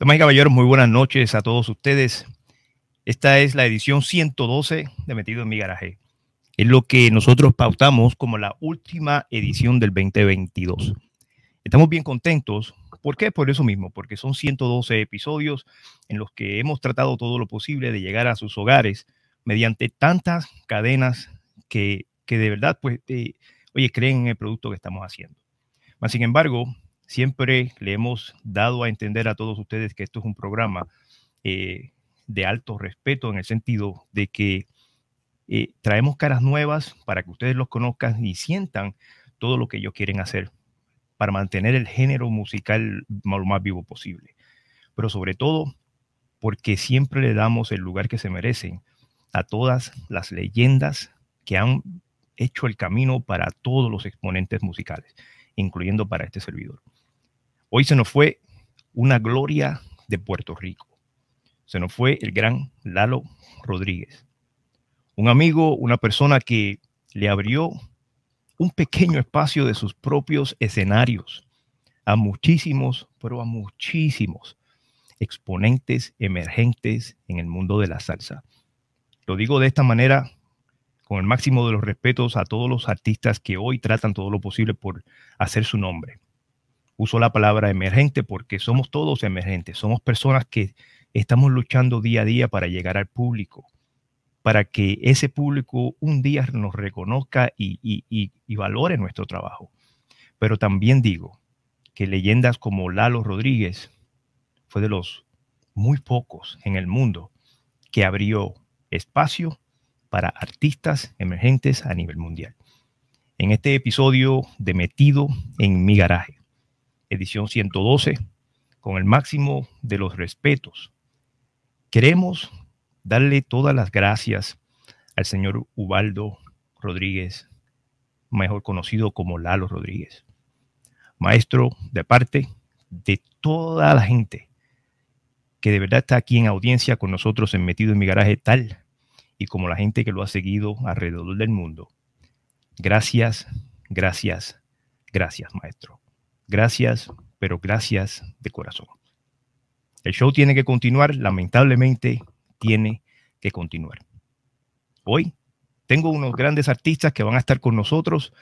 Damas y caballeros, muy buenas noches a todos ustedes. Esta es la edición 112 de Metido en mi garaje. Es lo que nosotros pautamos como la última edición del 2022. Estamos bien contentos. ¿Por qué? Por eso mismo, porque son 112 episodios en los que hemos tratado todo lo posible de llegar a sus hogares mediante tantas cadenas que, que de verdad, pues, eh, oye, creen en el producto que estamos haciendo. Mas, sin embargo, siempre le hemos dado a entender a todos ustedes que esto es un programa eh, de alto respeto en el sentido de que eh, traemos caras nuevas para que ustedes los conozcan y sientan todo lo que ellos quieren hacer para mantener el género musical lo más vivo posible. Pero sobre todo porque siempre le damos el lugar que se merecen a todas las leyendas que han hecho el camino para todos los exponentes musicales, incluyendo para este servidor. Hoy se nos fue una gloria de Puerto Rico. Se nos fue el gran Lalo Rodríguez. Un amigo, una persona que le abrió un pequeño espacio de sus propios escenarios a muchísimos, pero a muchísimos exponentes emergentes en el mundo de la salsa. Lo digo de esta manera con el máximo de los respetos a todos los artistas que hoy tratan todo lo posible por hacer su nombre uso la palabra emergente porque somos todos emergentes, somos personas que estamos luchando día a día para llegar al público, para que ese público un día nos reconozca y, valore nuestro trabajo. Pero también digo que leyendas como Lalo Rodríguez fue de los muy pocos en el mundo que abrió espacio para artistas emergentes a nivel mundial. En este episodio de Metido en mi garaje, edición 112, con el máximo de los respetos. Queremos darle todas las gracias al señor Ubaldo Rodríguez, mejor conocido como Lalo Rodríguez, maestro de parte de toda la gente que de verdad está aquí en audiencia con nosotros en Metido en mi garaje tal y como la gente que lo ha seguido alrededor del mundo. Gracias, gracias, gracias, maestro. Gracias, pero gracias de corazón. El show tiene que continuar, lamentablemente tiene que continuar. Hoy tengo unos grandes artistas que van a estar con nosotros,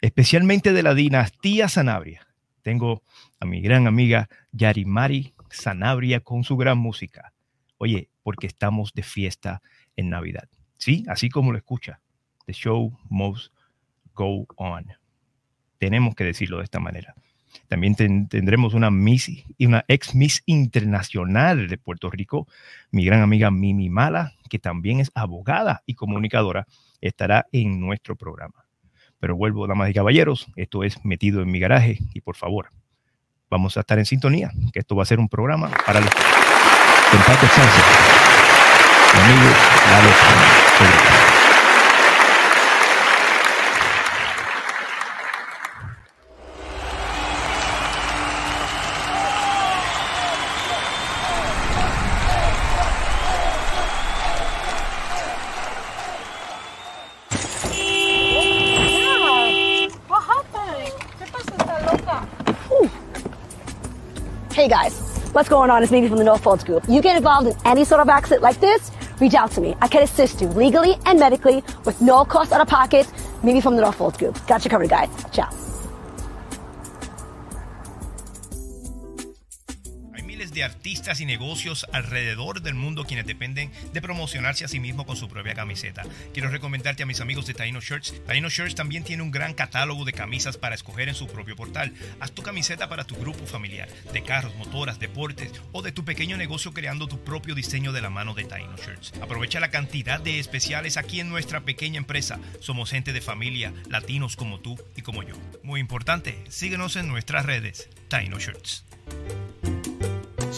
especialmente de la dinastía Sanabria. Tengo a mi gran amiga Yarimari Sanabria con su gran música. Oye, porque estamos de fiesta en Navidad. Sí, así como lo escucha. The show must go on. Tenemos que decirlo de esta manera. También tendremos una, Miss, una ex Miss Internacional de Puerto Rico, mi gran amiga Mimi Mala, que también es abogada y comunicadora, estará en nuestro programa. Pero vuelvo, damas y caballeros, esto es metido en mi garaje y por favor, vamos a estar en sintonía, que esto va a ser un programa para los... going on? is Mimi from the Northfolds Group. You get involved in any sort of accident like this, reach out to me. I can assist you legally and medically with no cost out of pocket. Mimi from the Northfolds Group. Got you covered, guys. Ciao. Artistas y negocios alrededor del mundo quienes dependen de promocionarse a sí mismos con su propia camiseta. Quiero recomendarte a mis amigos de Taino Shirts. Taino Shirts también tiene un gran catálogo de camisas para escoger en su propio portal. Haz tu camiseta para tu grupo familiar, de carros, motoras, deportes o de tu pequeño negocio creando tu propio diseño de la mano de Taino Shirts. Aprovecha la cantidad de especiales aquí en nuestra pequeña empresa. Somos gente de familia, latinos como tú y como yo. Muy importante, síguenos en nuestras redes. Taino Shirts.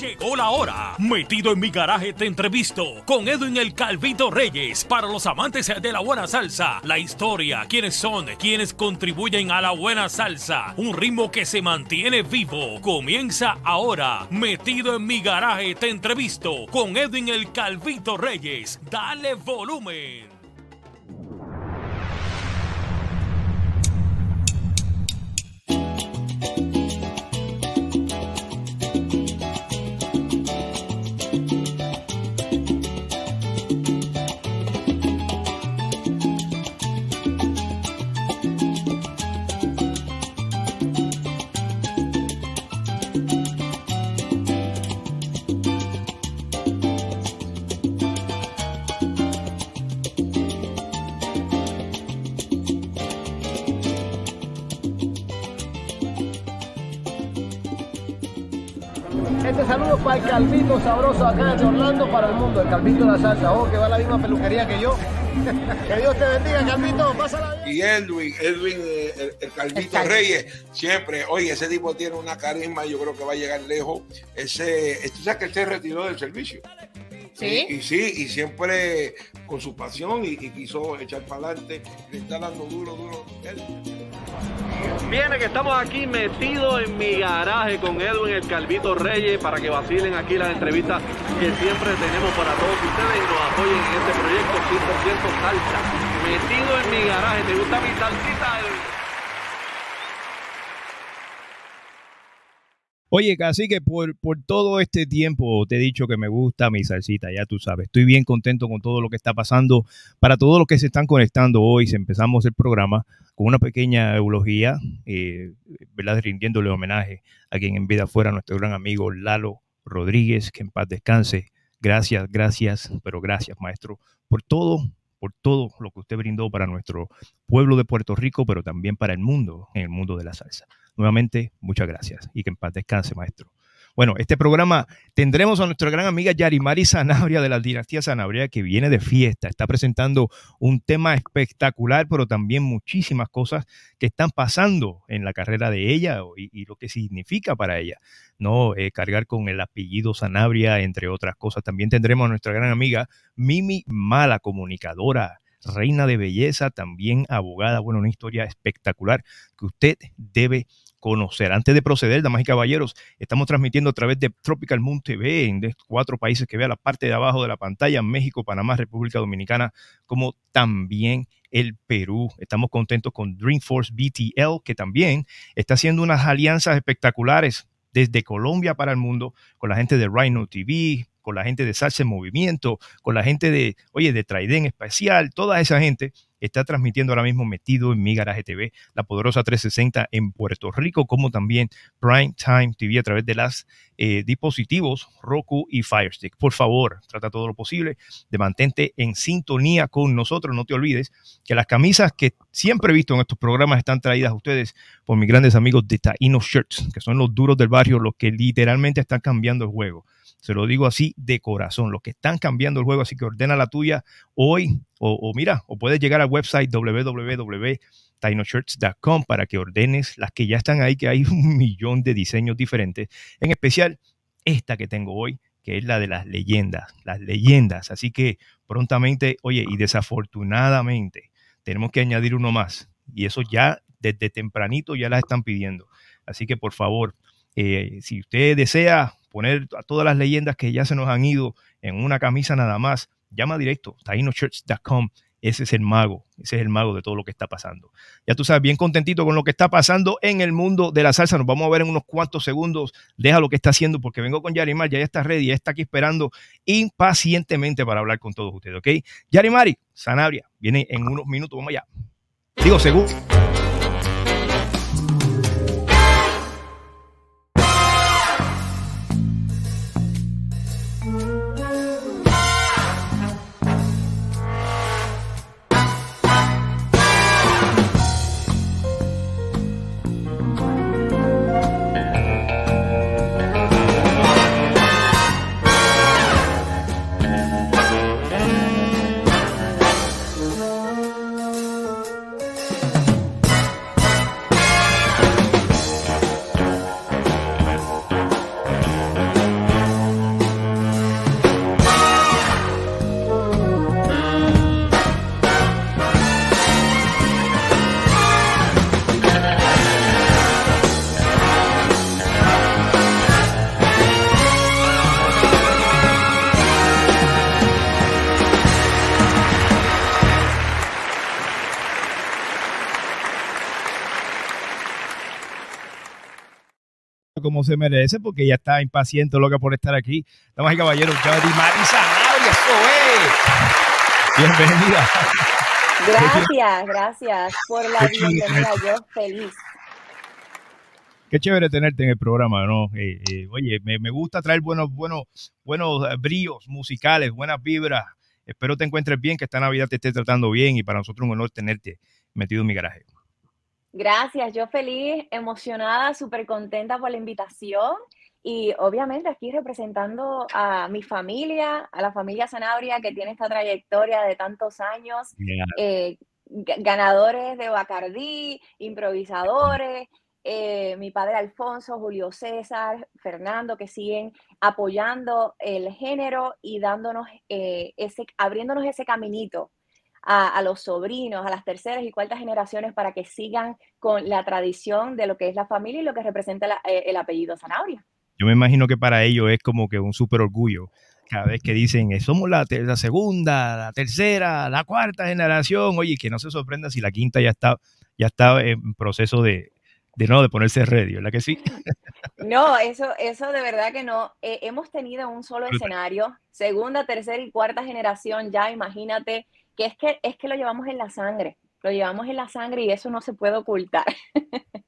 Llegó la hora. Metido en mi garaje te entrevisto con Edwin el Calvito Reyes. Para los amantes de la buena salsa, la historia, quiénes son, quienes contribuyen a la buena salsa. Un ritmo que se mantiene vivo. Comienza ahora. Metido en mi garaje te entrevisto con Edwin el Calvito Reyes. Dale volumen. Calvito sabroso acá de Orlando para el mundo, el Calvito de la salsa. Oh, que va a la misma peluquería que yo. que Dios te bendiga, Calvito. Pásala bien. Y Edwin, Edwin, eh, el, el Calvito Reyes, siempre, oye, ese tipo tiene una carisma, yo creo que va a llegar lejos. Ese, tú sabes que él se retiró del servicio. Sí. Y, y sí, y siempre con su pasión y, y quiso echar para adelante, le está dando duro, duro. Él. Viene que estamos aquí metidos en mi garaje con Edwin el Calvito Reyes para que vacilen aquí las entrevistas que siempre tenemos para todos ustedes y nos apoyen en este proyecto 100% salsa. Metido en mi garaje, ¿te gusta mi salsita? Oye, casi que por, por todo este tiempo te he dicho que me gusta mi salsita, ya tú sabes. Estoy bien contento con todo lo que está pasando. Para todos los que se están conectando hoy, empezamos el programa con una pequeña eulogía, eh, ¿verdad? Rindiéndole homenaje a quien en vida fuera nuestro gran amigo Lalo Rodríguez, que en paz descanse. Gracias, gracias, pero gracias, maestro, por todo, por todo lo que usted brindó para nuestro pueblo de Puerto Rico, pero también para el mundo, en el mundo de la salsa. Nuevamente, muchas gracias y que en paz descanse, maestro. Bueno, este programa tendremos a nuestra gran amiga Yarimari Sanabria de la dinastía Sanabria que viene de fiesta. Está presentando un tema espectacular, pero también muchísimas cosas que están pasando en la carrera de ella y, lo que significa para ella. No eh, cargar con el apellido Sanabria, entre otras cosas. También tendremos a nuestra gran amiga Mimi Mala, comunicadora, reina de belleza, también abogada. Bueno, una historia espectacular que usted debe. Antes de proceder, damas y caballeros, estamos transmitiendo a través de Tropical Moon TV en cuatro países que vea la parte de abajo de la pantalla, México, Panamá, República Dominicana, como también el Perú. Estamos contentos con Dreamforce BTL, que también está haciendo unas alianzas espectaculares desde Colombia para el mundo con la gente de Rhino TV, con la gente de Salsa en Movimiento, con la gente de, oye, de Traiden Especial, toda esa gente está transmitiendo ahora mismo metido en Mi Garaje TV, la poderosa 360 en Puerto Rico, como también Prime Time TV a través de las eh, dispositivos Roku y Fire Stick. Por favor, trata todo lo posible de mantente en sintonía con nosotros. No te olvides que las camisas que siempre he visto en estos programas están traídas a ustedes por mis grandes amigos de Taino Shirts, que son los duros del barrio, los que literalmente están cambiando el juego. Se lo digo así de corazón, los que están cambiando el juego, así que ordena la tuya hoy o, mira, o puedes llegar al website www.tainoshirts.com para que ordenes las que ya están ahí, que hay un millón de diseños diferentes, en especial esta que tengo hoy, que es la de las leyendas, las leyendas. Así que prontamente, oye, y desafortunadamente, tenemos que añadir uno más. Y eso ya desde tempranito ya las están pidiendo. Así que por favor, eh, si usted desea poner a todas las leyendas que ya se nos han ido en una camisa nada más, llama directo, tainochurch.com. Ese es el mago, ese es el mago de todo lo que está pasando. Ya tú sabes, bien contentito con lo que está pasando en el mundo de la salsa. Nos vamos a ver en unos cuantos segundos. Deja lo que está haciendo porque vengo con Yarimar, ya está ready, ya está aquí esperando impacientemente para hablar con todos ustedes, ¿ok? Yarimari, Sanabria, viene en unos minutos, vamos allá. Digo, seguro. Como se merece, porque ella está impaciente, loca por estar aquí. Damas y caballeros, Yarimari Sanabria, eso es. Bienvenida. Gracias, gracias por la bienvenida. Yo feliz. Qué chévere tenerte en el programa, ¿no? Eh, eh, oye, me, me gusta traer buenos, buenos, buenos eh, bríos musicales, buenas vibras. Espero te encuentres bien, que esta Navidad te esté tratando bien y para nosotros un honor tenerte metido en mi garaje. Gracias, yo feliz, emocionada, súper contenta por la invitación y obviamente aquí representando a mi familia, a la familia Sanabria que tiene esta trayectoria de tantos años, Yeah. eh, ga- ganadores de Bacardí, improvisadores, eh, mi padre Alfonso, Julio César, Fernando, que siguen apoyando el género y dándonos eh, ese, abriéndonos ese caminito a, a los sobrinos, a las terceras y cuartas generaciones para que sigan con la tradición de lo que es la familia y lo que representa la- eh, el apellido Zanabria. Yo me imagino que para ellos es como que un súper orgullo. Cada vez que dicen, eh, somos la, la segunda, la tercera, la cuarta generación, oye, que no se sorprenda si la quinta ya está, ya está en proceso de, de no, de ponerse ready, ¿verdad que sí? No, eso, eso de verdad que no. Eh, hemos tenido un solo escenario, segunda, tercera y cuarta generación, ya imagínate que es que es que lo llevamos en la sangre, lo llevamos en la sangre y eso no se puede ocultar.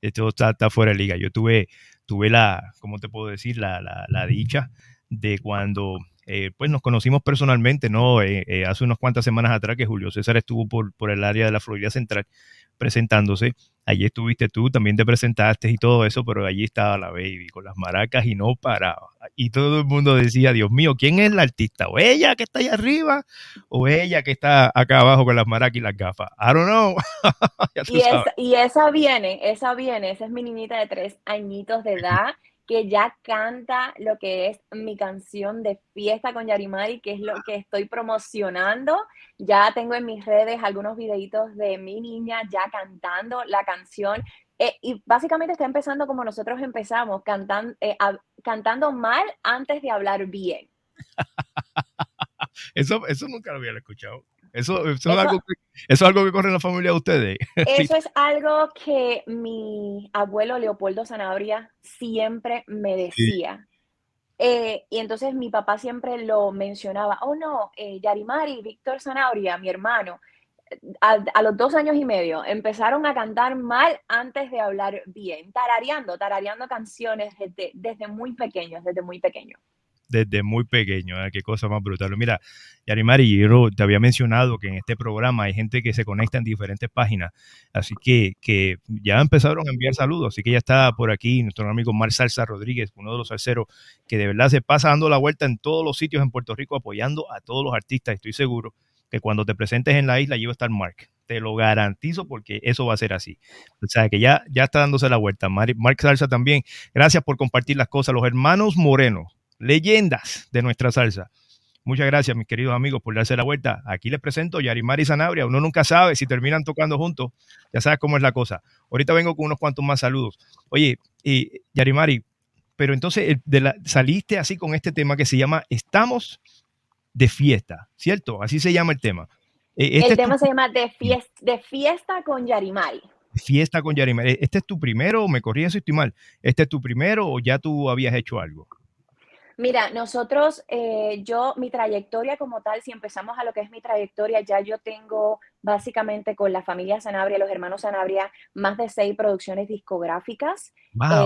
Esto está, está fuera de liga. Yo tuve, tuve la, ¿cómo te puedo decir? La, la, la dicha de cuando eh, pues nos conocimos personalmente, ¿no? Eh, eh, hace unas cuantas semanas atrás que Julio César estuvo por, por el área de la Florida Central presentándose. Allí estuviste tú, también te presentaste y todo eso, pero allí estaba la baby con las maracas y no paraba. Y todo el mundo decía, Dios mío, ¿quién es la artista? ¿O ella que está allá arriba? ¿O ella que está acá abajo con las maracas y las gafas? I don't know. Y esa, y esa viene, esa viene, esa es mi niñita de tres añitos de edad que ya canta lo que es mi canción de fiesta con Yarimari, que es lo que estoy promocionando. Ya tengo en mis redes algunos videitos de mi niña ya cantando la canción. Eh, y básicamente está empezando como nosotros empezamos, eh, cantando mal antes de hablar bien. Eso, eso nunca lo había escuchado. Eso, eso, Eso- es algo que, eso es algo que corre en la familia de ustedes. Eso es algo que mi abuelo Leopoldo Sanabria siempre me decía. Eh, y entonces mi papá siempre lo mencionaba. Oh, no, eh, Yarimari, Víctor Sanabria, mi hermano, a, a los dos años y medio empezaron a cantar mal antes de hablar bien, tarareando, tarareando canciones desde, desde muy pequeños, desde muy pequeños. Desde muy pequeño, qué cosa más brutal. Mira, Yarimari, yo te había mencionado que en este programa hay gente que se conecta en diferentes páginas, así que, que ya empezaron a enviar saludos, así que ya está por aquí nuestro amigo Mar Salsa Rodríguez, uno de los salseros que de verdad se pasa dando la vuelta en todos los sitios en Puerto Rico apoyando a todos los artistas. Estoy seguro que cuando te presentes en la isla, lleva a estar Mark. Te lo garantizo porque eso va a ser así. O sea, que ya, ya está dándose la vuelta. Mar- Mark Salsa también. Gracias por compartir las cosas. Los hermanos Moreno, leyendas de nuestra salsa. Muchas gracias, mis queridos amigos, por darse la vuelta. Aquí les presento Yarimar y Sanabria. Uno nunca sabe si terminan tocando juntos. Ya sabes cómo es la cosa. Ahorita vengo con unos cuantos más saludos. Oye, y Yarimari, pero entonces el- de la- saliste así con este tema que se llama Estamos de fiesta, ¿cierto? Así se llama el tema. Eh, este El tu tema se llama De Fiesta, de fiesta con Yarimari. fiesta con Yarimari. ¿Este es tu primero? Me corrí si estoy mal. ¿Este es tu primero o ya tú habías hecho algo? Mira, nosotros, eh, yo, mi trayectoria como tal, si empezamos a lo que es mi trayectoria, ya yo tengo básicamente con la familia Sanabria, los hermanos Sanabria, más de seis producciones discográficas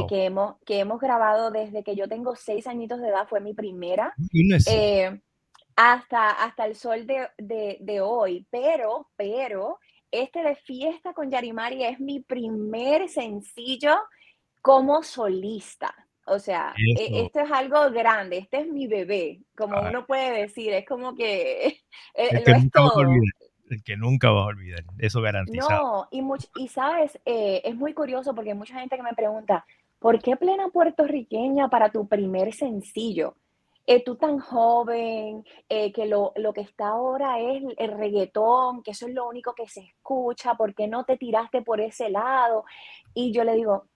eh, que, hemos, que hemos grabado desde que yo tengo seis añitos de edad, fue mi primera, eh, hasta, hasta el sol de, de- de hoy. Pero, pero, este de Fiesta con Yarimari es mi primer sencillo como solista. O sea, e- Eso. esto es algo grande, este es mi bebé, como Ah. uno puede decir, es como que eh, el lo que es todo. olvidar. El que nunca vas a olvidar. Eso garantizado. No, y, much- y sabes, eh, es muy curioso porque hay mucha gente que me pregunta, ¿por qué plena puertorriqueña para tu primer sencillo? Eh, tú tan joven, eh, que lo, lo que está ahora es el reggaetón, que eso es lo único que se escucha, ¿por qué no te tiraste por ese lado? Y yo le digo,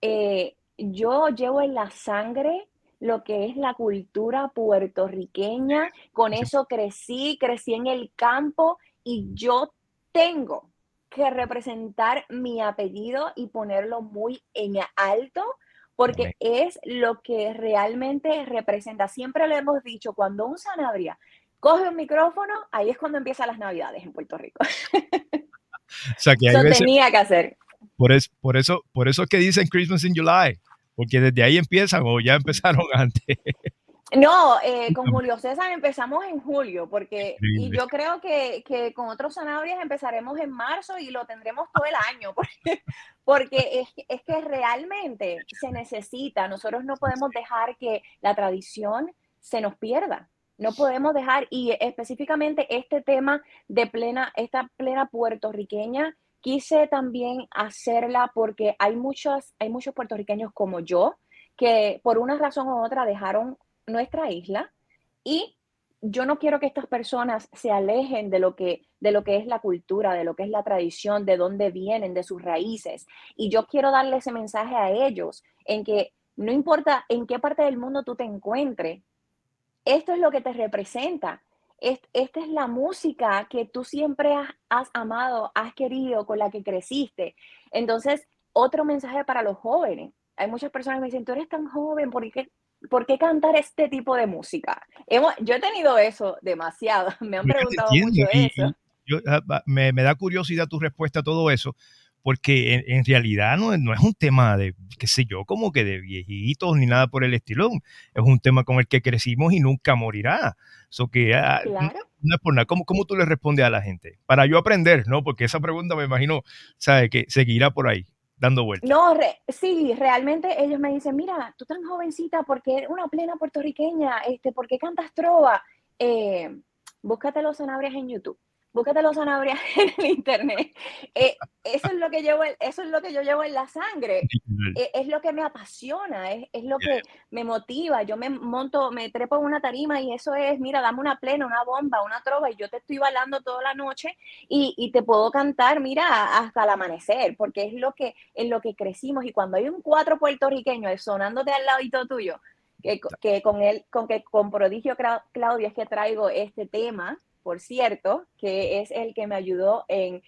eh, yo llevo en la sangre lo que es la cultura puertorriqueña, con eso crecí, crecí en el campo y yo tengo que representar mi apellido y ponerlo muy en alto porque es lo que realmente representa. Siempre lo hemos dicho, cuando un Sanabria coge un micrófono, ahí es cuando empiezan las navidades en Puerto Rico. O sea, que hay Eso veces, tenía que hacer. Por, es- por, eso, por eso es que dicen Christmas in July, porque desde ahí empiezan o ya empezaron antes. No, eh, con Julio César empezamos en julio, porque y yo creo que, que, con otros Sanabrias empezaremos en marzo y lo tendremos todo el año, porque, porque es, es, que realmente se necesita, nosotros no podemos dejar que la tradición se nos pierda. No podemos dejar, y específicamente este tema de plena, esta plena puertorriqueña, quise también hacerla porque hay muchos, hay muchos puertorriqueños como yo que por una razón u otra dejaron nuestra isla y yo no quiero que estas personas se alejen de lo que de lo que es la cultura, de lo que es la tradición, de dónde vienen, de sus raíces. Y yo quiero darle ese mensaje a ellos en que no importa en qué parte del mundo tú te encuentres, esto es lo que te representa. Esta es la música que tú siempre has, has amado, has querido, con la que creciste. Entonces, otro mensaje para los jóvenes. Hay muchas personas que me dicen, tú eres tan joven, ¿por qué, ¿por qué cantar este tipo de música? Hemos, yo he tenido eso demasiado, me han preguntado mucho eso. Ah, me, da curiosidad tu respuesta a todo eso, porque en, realidad no, no, es un tema de, qué sé yo, como que de viejitos ni nada por el estilo, es un tema con el que crecimos y nunca morirá. eso que, ah, no, es por nada. ¿Cómo, ¿Cómo tú le respondes a la gente? Para yo aprender, ¿no? Porque esa pregunta me imagino, ¿sabe? Que seguirá por ahí dando vueltas. No, sí, realmente ellos me dicen, mira, tú tan jovencita, porque una plena puertorriqueña, este, ¿por qué cantas trova? Eh, búscate los Sanabrias en YouTube búscate los Sanabrias en el internet. Eh, eso es lo que llevo, eso es lo que yo llevo en la sangre. Eh, es lo que me apasiona, es, es, lo que me motiva. Yo me monto, me trepo en una tarima y eso es, mira, dame una plena, una bomba, una trova y yo te estoy bailando toda la noche y, y, te puedo cantar, mira, hasta el amanecer, porque es lo que, en lo que crecimos. Y cuando hay un cuatro puertorriqueño sonándote al ladito tuyo, que, que con él, con que con prodigio Claudio es que traigo este tema, por cierto, que es el que me ayudó en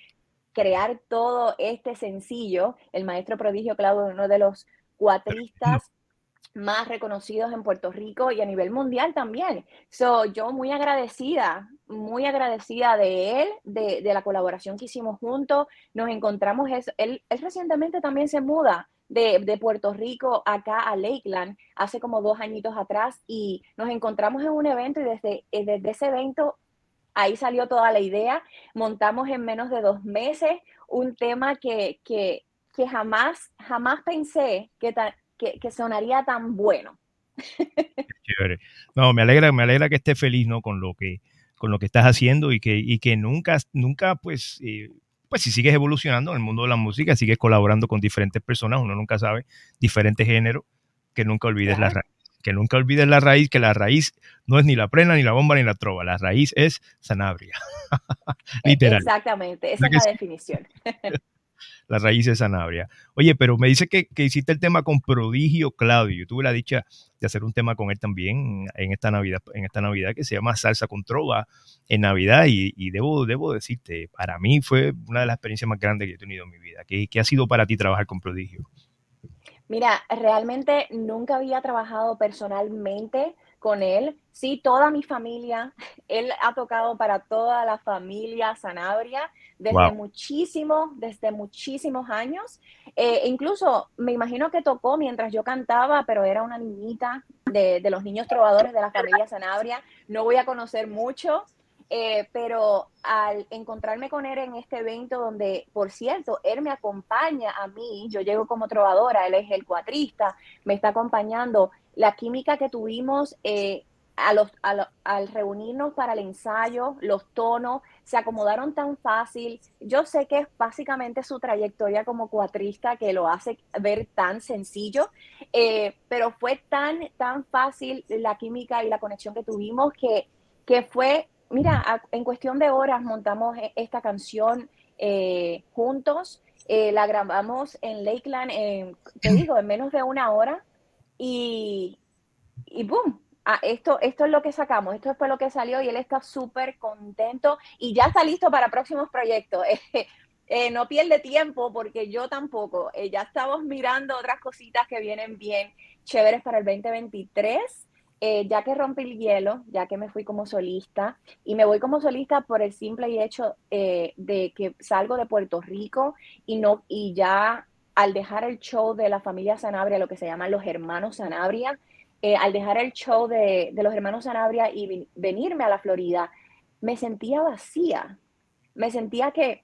crear todo este sencillo. El maestro prodigio Claudio, uno de los cuatristas más reconocidos en Puerto Rico y a nivel mundial también. So, yo muy agradecida, muy agradecida de él, de, la colaboración que hicimos juntos. Nos encontramos, él, él recientemente también se muda de, Puerto Rico acá a Lakeland hace como dos añitos atrás y nos encontramos en un evento y desde, desde ese evento ahí salió toda la idea. Montamos en menos de dos meses un tema que, que, que jamás, jamás pensé que, que, que, sonaría tan bueno. Chévere. No, me alegra, me alegra que estés feliz, ¿no? Con lo que, con lo que estás haciendo y que, y que nunca, nunca, pues, eh, pues si sigues evolucionando en el mundo de la música, sigues colaborando con diferentes personas, uno nunca sabe, diferentes géneros, que nunca olvides la raíz que nunca olvides la raíz, que la raíz no es ni la plena, ni la bomba, ni la trova. La raíz es Sanabria. Literal. Exactamente, esa es la definición. la raíz es Sanabria. Oye, pero me dice que, hiciste el tema con Prodigio Claudio. Yo tuve la dicha de hacer un tema con él también en esta Navidad, en esta Navidad que se llama Salsa con Trova en Navidad. Y, debo, debo decirte, para mí fue una de las experiencias más grandes que he tenido en mi vida. ¿Qué, qué ha sido para ti trabajar con Prodigio? Mira, realmente nunca había trabajado personalmente con él. Sí, toda mi familia, él ha tocado para toda la familia Sanabria desde muchísimos, desde muchísimos años. Eh, incluso me imagino que tocó mientras yo cantaba, pero era una niñita de, de los niños trovadores de la familia Sanabria. No voy a conocer mucho, eh, pero al encontrarme con él en este evento donde, por cierto, él me acompaña a mí, yo llego como trovadora, él es el cuatrista, me está acompañando, la química que tuvimos eh, al reunirnos para el ensayo, los tonos, se acomodaron tan fácil. Yo sé que es básicamente su trayectoria como cuatrista que lo hace ver tan sencillo, eh, pero fue tan, tan fácil la química y la conexión que tuvimos que, que fue mira, en cuestión de horas montamos e, esta canción eh, juntos, eh, la grabamos en Lakeland, te digo, en menos de una hora y, y boom. Esto, esto es lo que sacamos, esto fue lo que salió y él está súper contento y ya está listo para próximos proyectos. Eh, no pierde tiempo porque yo tampoco. ya estamos mirando otras cositas que vienen bien chéveres para el 2023 eh, ya que rompí el hielo, ya que me fui como solista, y me voy como solista por el simple hecho eh, de que salgo de Puerto Rico y, no, y ya al dejar el show de la familia Sanabria, lo que se llaman los hermanos Sanabria, eh, al dejar el show de, de los hermanos Sanabria y venirme a la Florida, me sentía vacía, me sentía que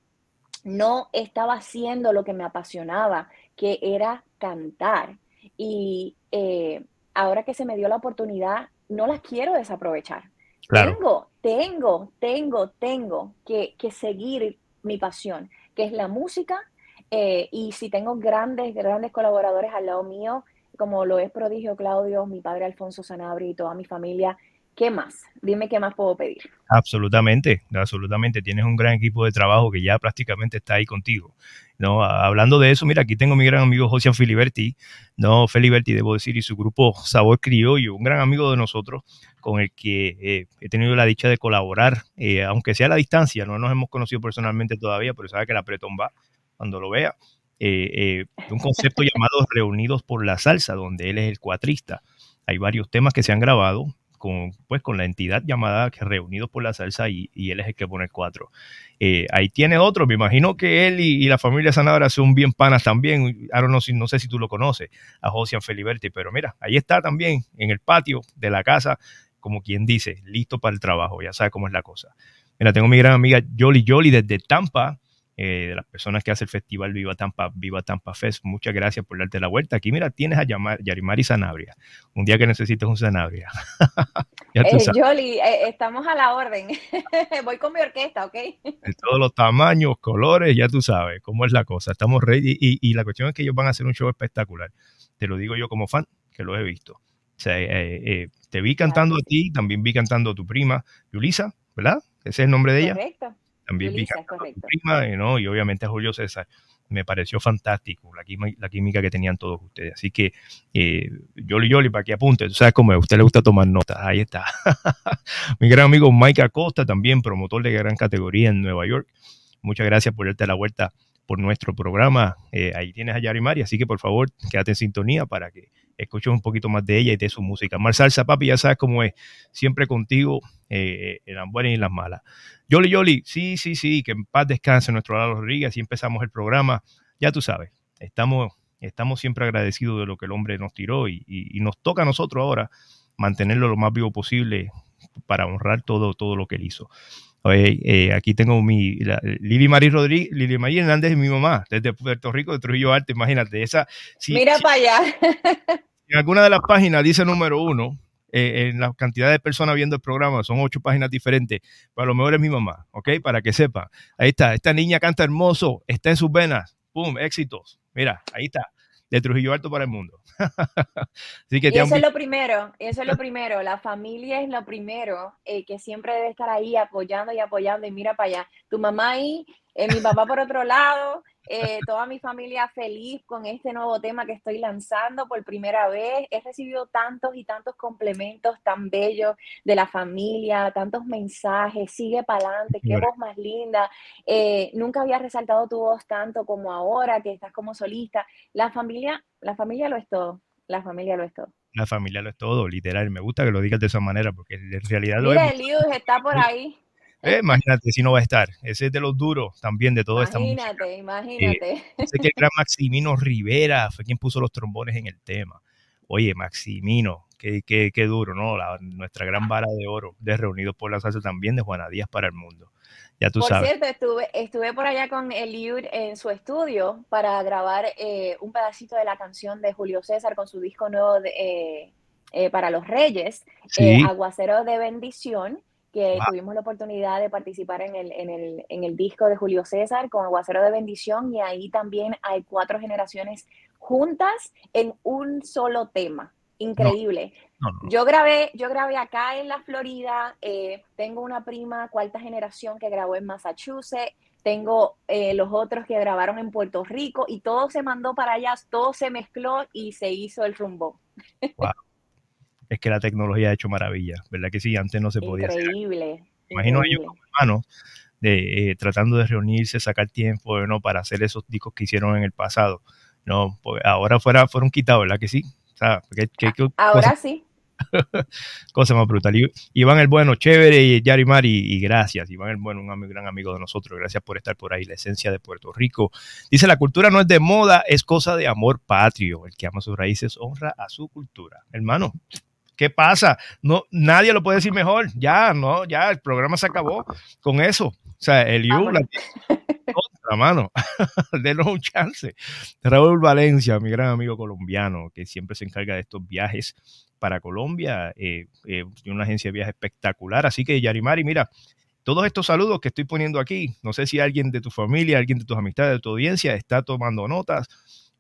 no estaba haciendo lo que me apasionaba, que era cantar. Y ahora que se me dio la oportunidad, no la quiero desaprovechar. Tengo, tengo, tengo, tengo que, que, seguir mi pasión, que es la música. Eh, y si tengo grandes, grandes colaboradores al lado mío, como lo es Prodigio Claudio, mi padre Alfonso Sanabri y toda mi familia, ¿Qué más? Dime qué más puedo pedir. Absolutamente, absolutamente. Tienes un gran equipo de trabajo que ya prácticamente está ahí contigo. ¿no? Hablando de eso, mira, aquí tengo a mi gran amigo José Filiberti, no Filiberti, debo decir, y su grupo Sabor Criollo, un gran amigo de nosotros con el que eh, he tenido la dicha de colaborar, eh, aunque sea a la distancia, no nos hemos conocido personalmente todavía, pero sabe que la pretón va cuando lo vea. Eh, un concepto llamado Reunidos por la Salsa, donde él es el cuatrista. Hay varios temas que se han grabado, con, pues, con la entidad llamada Reunidos por la Salsa y, él es el que pone el cuatro. Eh, ahí tiene otro, me imagino que él y, la familia Sanabra son bien panas también. Ahora no, no sé si tú lo conoces, a Josian Feliberti, pero mira, ahí está también en el patio de la casa, como quien dice, listo para el trabajo, ya sabe cómo es la cosa. Mira, tengo mi gran amiga Jolly Jolly desde Tampa, eh, de las personas que hace el festival Viva Tampa, Viva Tampa Fest. Muchas gracias por darte la vuelta. Aquí, mira, tienes a llamar Yarimari Sanabria. Un día que necesites un Sanabria. ya eh, Jolly, eh, estamos a la orden. Voy con mi orquesta, ¿ok? De todos los tamaños, colores, ya tú sabes cómo es la cosa. Estamos ready y, la cuestión es que ellos van a hacer un show espectacular. Te lo digo yo como fan, que lo he visto. O sea, te vi cantando a ti, también vi cantando a tu prima, Yulisa, ¿verdad? Ese es el nombre de ella. Correcto. También vi prima, ¿no? y obviamente a Julio César. Me pareció fantástico la, la química que tenían todos ustedes. Así que, eh, Yoli Yoli, para que apunte, tú sabes cómo es, a usted le gusta tomar notas, ahí está. Mi gran amigo Mike Acosta, también promotor de gran categoría en Nueva York. Muchas gracias por darte la vuelta por nuestro programa. Eh, ahí tienes a Yarimari, así que por favor, quédate en sintonía para que escuches un poquito más de ella y de su música. Mar Salsa, papi, ya sabes cómo es, siempre contigo eh, en las buenas y en las malas. Yoli Yoli, sí, sí, sí, que en paz descanse nuestro Lalo Rodríguez y empezamos el programa. Ya tú sabes, estamos, estamos siempre agradecidos de lo que el hombre nos tiró y, nos toca a nosotros ahora mantenerlo lo más vivo posible para honrar todo, todo lo que él hizo. Eh, aquí tengo mi Lili María Rodríguez, Lili María Hernández es mi mamá, desde Puerto Rico, de Trujillo Arte, imagínate, esa. Mira para allá. En alguna de las páginas dice número uno, eh, en la cantidad de personas viendo el programa, son ocho páginas diferentes, pero a lo mejor es mi mamá, ¿ok? Para que sepa. Ahí está, esta niña canta hermoso, está en sus venas, ¡pum! Éxitos. Mira, ahí está de Trujillo Alto para el mundo. Así que y eso es lo primero, eso es lo primero, la familia es lo primero, eh, que siempre debe estar ahí apoyando y apoyando y mira para allá, tu mamá ahí, eh, mi papá por otro lado, eh, toda mi familia feliz con este nuevo tema que estoy lanzando por primera vez. He recibido tantos y tantos complementos tan bellos de la familia, tantos mensajes, sigue para adelante, qué voz más linda. Eh, nunca había resaltado tu voz tanto como ahora que estás como solista. La familia, la familia lo es todo. La familia lo es todo. La familia lo es todo, literal. Me gusta que lo digas de esa manera porque en realidad lo Mira, el está por ahí. Eh, imagínate si no va a estar. Ese es de los duros también de todo esta Imagínate, imagínate. Eh, sé que el gran Maximino Rivera fue quien puso los trombones en el tema. Oye, Maximino, qué, qué, qué duro, ¿no? nuestra gran vara de oro de Reunidos por la Salsa también de Juana Díaz para el mundo. Ya tú por sabes. cierto, estuve, estuve por allá con Eliud en su estudio para grabar eh, un pedacito de la canción de Julio César con su disco nuevo de, para los Reyes, Aguacero de Bendición que tuvimos la oportunidad de participar en el, en, el, en el disco de Julio César con Aguacero de Bendición y ahí también hay cuatro generaciones juntas en un solo tema. Increíble. Yo grabé, yo grabé acá en la Florida, eh, tengo una prima cuarta generación que grabó en Massachusetts, tengo eh, los otros que grabaron en Puerto Rico y todo se mandó para allá, todo se mezcló y se hizo el rumbo. Es que la tecnología ha hecho maravillas, ¿verdad que sí? Antes no se podía increíble, hacer. Imagino ellos como hermanos de, eh, tratando de reunirse, sacar tiempo ¿no? para hacer esos discos que hicieron en el pasado. No, pues ahora fuera, fueron quitados, ¿verdad que sí? ahora sí. Cosa más brutal. Y- Iván el Bueno, chévere, y Yari Mari, y gracias. Iván el Bueno, un gran amigo de nosotros. Gracias por estar por ahí. La esencia de Puerto Rico. Dice, la cultura no es de moda, es cosa de amor patrio. El que ama sus raíces honra a su cultura. Hermano, ¿qué pasa? No, nadie lo puede decir mejor. Ya, no, ya, el programa se acabó con eso. O sea, el You, Vámonos. la otra mano. Denos un chance. Raúl Valencia, mi gran amigo colombiano, que siempre se encarga de estos viajes para Colombia, eh, eh, tiene una agencia de viajes espectacular. Así que, Yarimari, mira, todos estos saludos que estoy poniendo aquí, no sé si alguien de tu familia, alguien de tus amistades, de tu audiencia está tomando notas,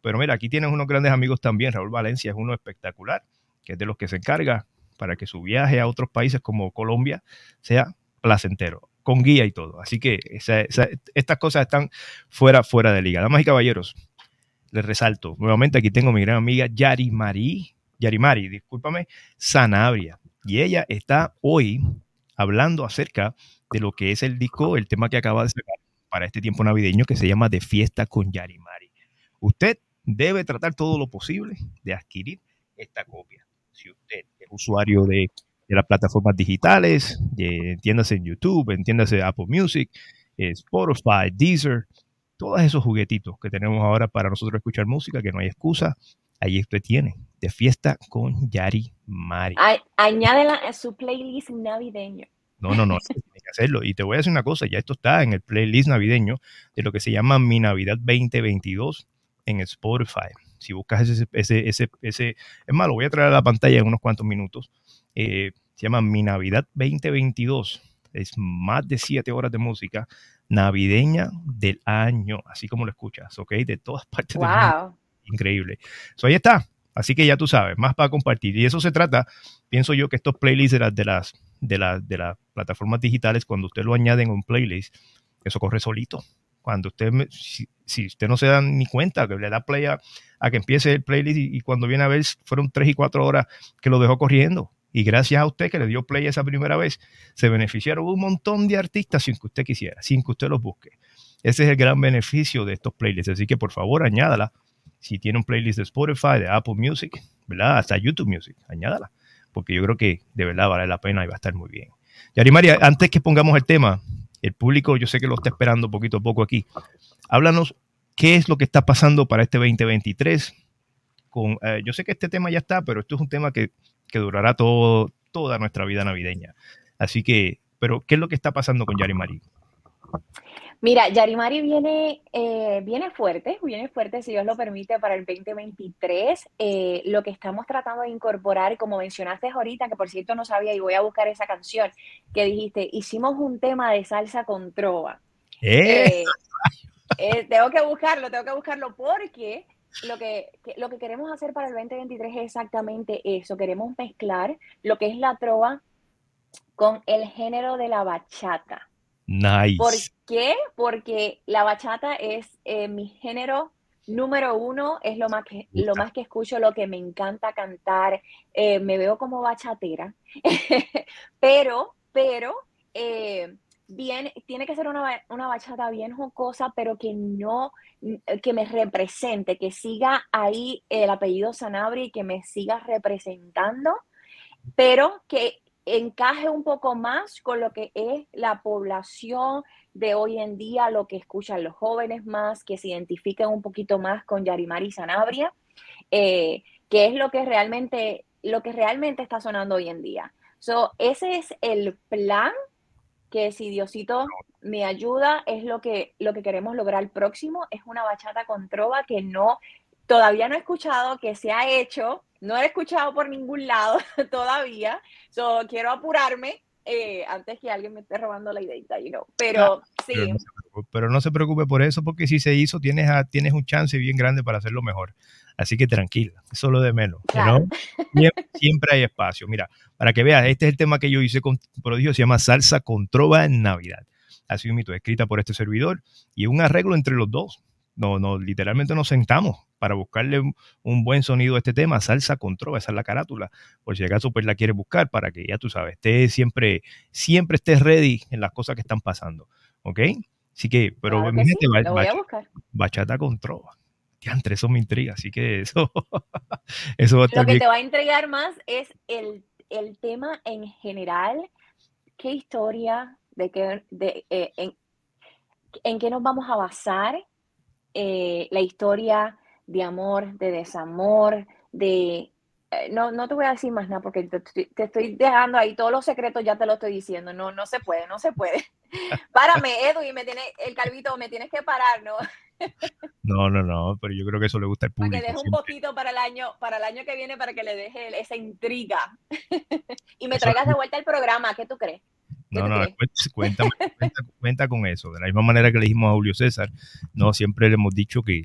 pero mira, aquí tienes unos grandes amigos también. Raúl Valencia es uno espectacular, que es de los que se encarga para que su viaje a otros países como Colombia sea placentero, con guía y todo. Así que estas cosas están fuera, fuera de liga. Damas y caballeros, les resalto, nuevamente aquí tengo a mi gran amiga Yarimari, Yarimari, discúlpame, Sanabria. Y ella está hoy hablando acerca de lo que es el disco, el tema que acaba de sacar para este tiempo navideño que se llama De Fiesta con Yarimari. Usted debe tratar todo lo posible de adquirir esta copia. Si usted es usuario de, de las plataformas digitales, de, entiéndase en YouTube, entiéndase Apple Music, eh, Spotify, Deezer, todos esos juguetitos que tenemos ahora para nosotros escuchar música, que no hay excusa, ahí usted tiene, de fiesta con Yari Mari. Añádela a su playlist navideño. No, no, no, tiene que hacerlo. Y te voy a decir una cosa, ya esto está en el playlist navideño de lo que se llama Mi Navidad 2022 en Spotify. Si buscas ese, ese, ese, ese es más, lo voy a traer a la pantalla en unos cuantos minutos. Eh, se llama Mi Navidad 2022. Es más de siete horas de música navideña del año, así como lo escuchas, ¿ok? De todas partes del mundo Wow. increíble. So, ahí está. Así que ya tú sabes, más para compartir. Y eso se trata, pienso yo, que estos playlists de las, de las, de las, de las plataformas digitales, cuando usted lo añade en un playlist, eso corre solito. Cuando usted, si, si usted no se da ni cuenta, que le da play a, que empiece el playlist y, y cuando viene a ver, fueron tres y cuatro horas que lo dejó corriendo. Y gracias a usted que le dio play esa primera vez, se beneficiaron un montón de artistas sin que usted quisiera, sin que usted los busque. Ese es el gran beneficio de estos playlists. Así que por favor, añádala si tiene un playlist de Spotify, de Apple Music, ¿verdad? Hasta YouTube Music, añádala, porque yo creo que de verdad vale la pena y va a estar muy bien. Yari María, antes que pongamos el tema, el público yo sé que lo está esperando poquito a poco aquí. Háblanos qué es lo que está pasando para este 2023. Con, eh, yo sé que este tema ya está, pero esto es un tema que, que durará todo, toda nuestra vida navideña. Así que, pero ¿qué es lo que está pasando con Yari María? Mira, Yarimari viene, eh, viene fuerte, viene fuerte, si Dios lo permite, para el 2023. Eh, lo que estamos tratando de incorporar, como mencionaste ahorita, que por cierto no sabía y voy a buscar esa canción, que dijiste, hicimos un tema de salsa con trova. ¡Eh! Eh, eh, tengo que buscarlo, tengo que buscarlo porque lo que, que- lo que queremos hacer para el 2023 es exactamente eso. Queremos mezclar lo que es la trova con el género de la bachata. Nice. ¿Por qué? Porque la bachata es eh, mi género número uno, es lo más que, lo más que escucho, lo que me encanta cantar, eh, me veo como bachatera, pero, pero, eh, bien, tiene que ser una, una bachata bien jocosa, pero que no, que me represente, que siga ahí el apellido Sanabria y que me siga representando, pero que encaje un poco más con lo que es la población de hoy en día, lo que escuchan los jóvenes más, que se identifiquen un poquito más con Yarimari Sanabria, eh, que es lo que realmente, lo que realmente está sonando hoy en día. So, ese es el plan que si Diosito me ayuda, es lo que, lo que queremos lograr próximo, es una bachata con trova que no, todavía no he escuchado, que se ha hecho, no he escuchado por ningún lado todavía, so, quiero apurarme eh, antes que alguien me esté robando la idea, you know. pero sí, Pero no, se preocupe, pero no se preocupe por eso, porque si se hizo, tienes, a- tienes un chance bien grande para hacerlo mejor. Así que tranquila, eso es lo de menos. you Claro. know? Siempre, siempre hay espacio. Mira, para que veas, este es el tema que yo hice con Prodigio, se llama Salsa con Trova en Navidad. Así un mito, escrita por este servidor y un arreglo entre los dos. No, no, literalmente nos sentamos para buscarle un, un buen sonido a este tema, salsa con trova, esa es la carátula. Por si acaso pues la quieres buscar para que ya tú sabes, estés siempre, siempre estés ready en las cosas que están pasando. ¿Ok? Así que, pero claro que sí, ba- bachata con trova. Diantre, eso me intriga, así que eso, eso va a estar Lo que bien. te va a entregar más es el, el tema en general, ¿qué historia, de qué, de, eh, en, en, qué nos vamos a basar? Eh, la historia de amor, de desamor, de... Eh, no, no te voy a decir más nada porque te, te, estoy dejando ahí todos los secretos, ya te lo estoy diciendo. No, no se puede, no se puede. Párame, Edu, y me tiene, el calvito, me tienes que parar, ¿no? No, no, no, pero yo creo que eso le gusta al público. Para que deje un poquito para el año, para el año que viene, para que le deje esa intriga. y me traigas de vuelta el programa, ¿qué tú crees? No, no, cuenta, cuenta, con eso. De la misma manera que le dijimos a Julio César, no siempre le hemos dicho que,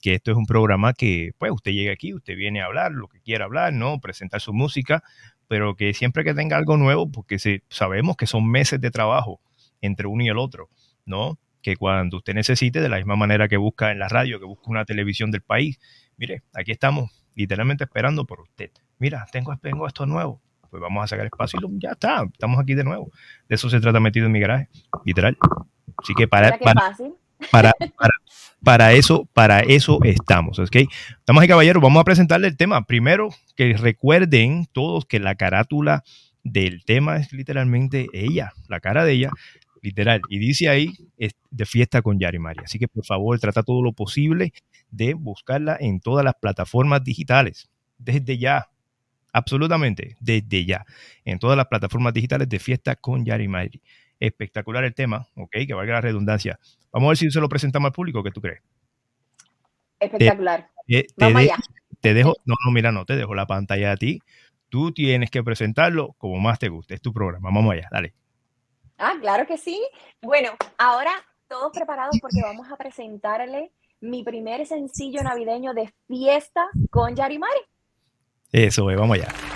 que esto es un programa que, pues, usted llega aquí, usted viene a hablar lo que quiera hablar, ¿no? Presentar su música, pero que siempre que tenga algo nuevo, porque se, sabemos que son meses de trabajo entre uno y el otro, ¿no? Que cuando usted necesite, de la misma manera que busca en la radio, que busca una televisión del país, mire, aquí estamos literalmente esperando por usted. Mira, tengo, tengo esto nuevo, pues vamos a sacar espacio y ya está, estamos aquí de nuevo. De eso se trata metido en mi garaje, literal. Así que para, para, para, para, eso, para eso estamos, ¿ok? Estamos ahí, caballeros, vamos a presentarle el tema. Primero, que recuerden todos que la carátula del tema es literalmente ella, la cara de ella, literal. Y dice ahí, es de fiesta con Yari María. Así que por favor, trata todo lo posible de buscarla en todas las plataformas digitales. Desde ya, absolutamente desde ya en todas las plataformas digitales de fiesta con Yari Mayri. Espectacular el tema, ok, que valga la redundancia. Vamos a ver si se lo presentamos al público, ¿qué tú crees? Espectacular. Te, te, dejo, no, no, mira, no, te dejo la pantalla a ti. Tú tienes que presentarlo como más te guste, es tu programa. Vamos allá, dale. Ah, claro que sí. Bueno, ahora todos preparados porque vamos a presentarle mi primer sencillo navideño de fiesta con Yarimari. Eso, vamos allá.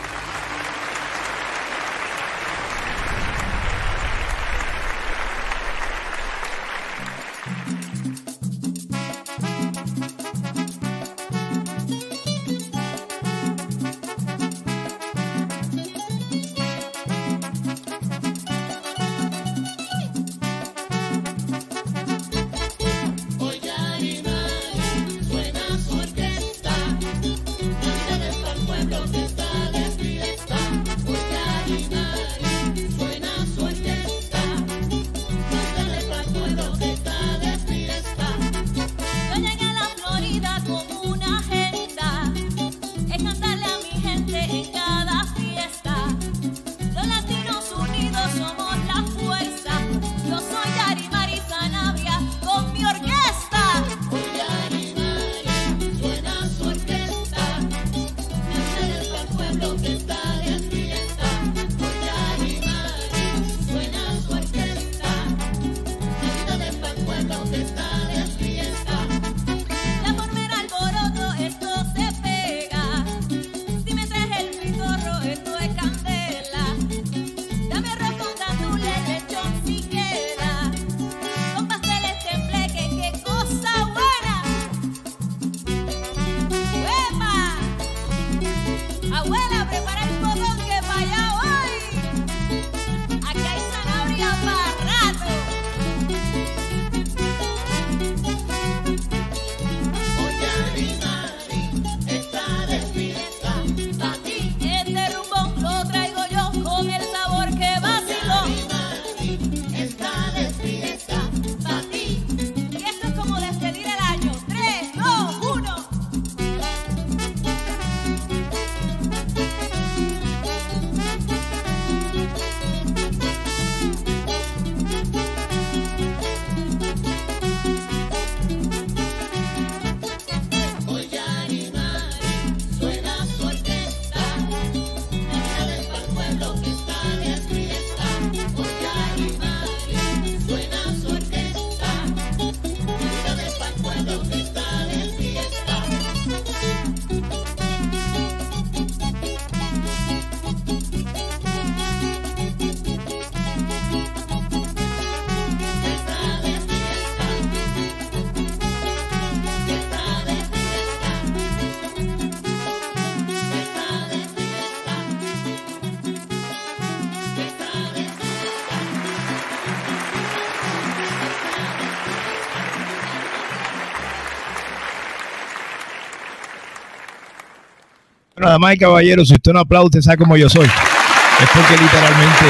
Nada más, caballero, si usted no aplaude, sabe cómo yo soy. es porque literalmente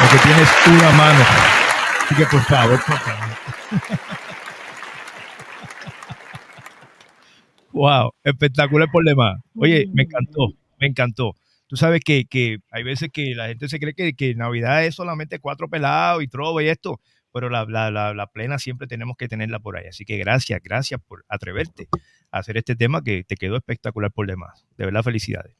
lo que tienes una mano. Así que por favor, por favor. wow, espectacular por demás. Oye, me encantó, me encantó. Tú sabes que, que hay veces que la gente se cree que, que Navidad es solamente cuatro pelados y trova y esto, pero la, la, la, plena siempre tenemos que tenerla por ahí. Así que gracias, gracias por atreverte a hacer este tema que te quedó espectacular por demás. De verdad, felicidades.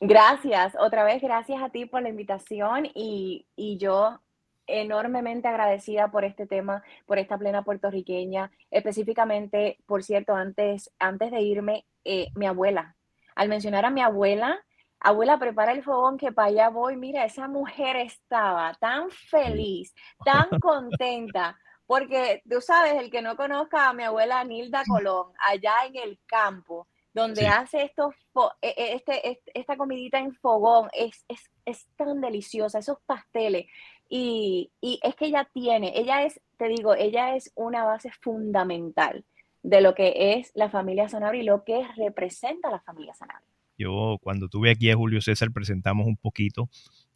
Gracias, otra vez gracias a ti por la invitación y, y yo enormemente agradecida por este tema, por esta plena puertorriqueña. Específicamente, por cierto, antes, antes de irme, eh, mi abuela. Al mencionar a mi abuela, abuela, prepara el fogón que para allá voy. Mira, esa mujer estaba tan feliz, tan contenta, porque tú sabes, el que no conozca a mi abuela Nilda Colón, allá en el campo, donde sí. hace estos, e, e, este, esta comidita en fogón, es, es, es tan deliciosa, esos pasteles. Y, y, es que ella tiene, ella es, te digo, ella es una base fundamental de lo que es la familia Sanabria y lo que representa la familia Sanabria. Yo cuando tuve aquí a Julio César presentamos un poquito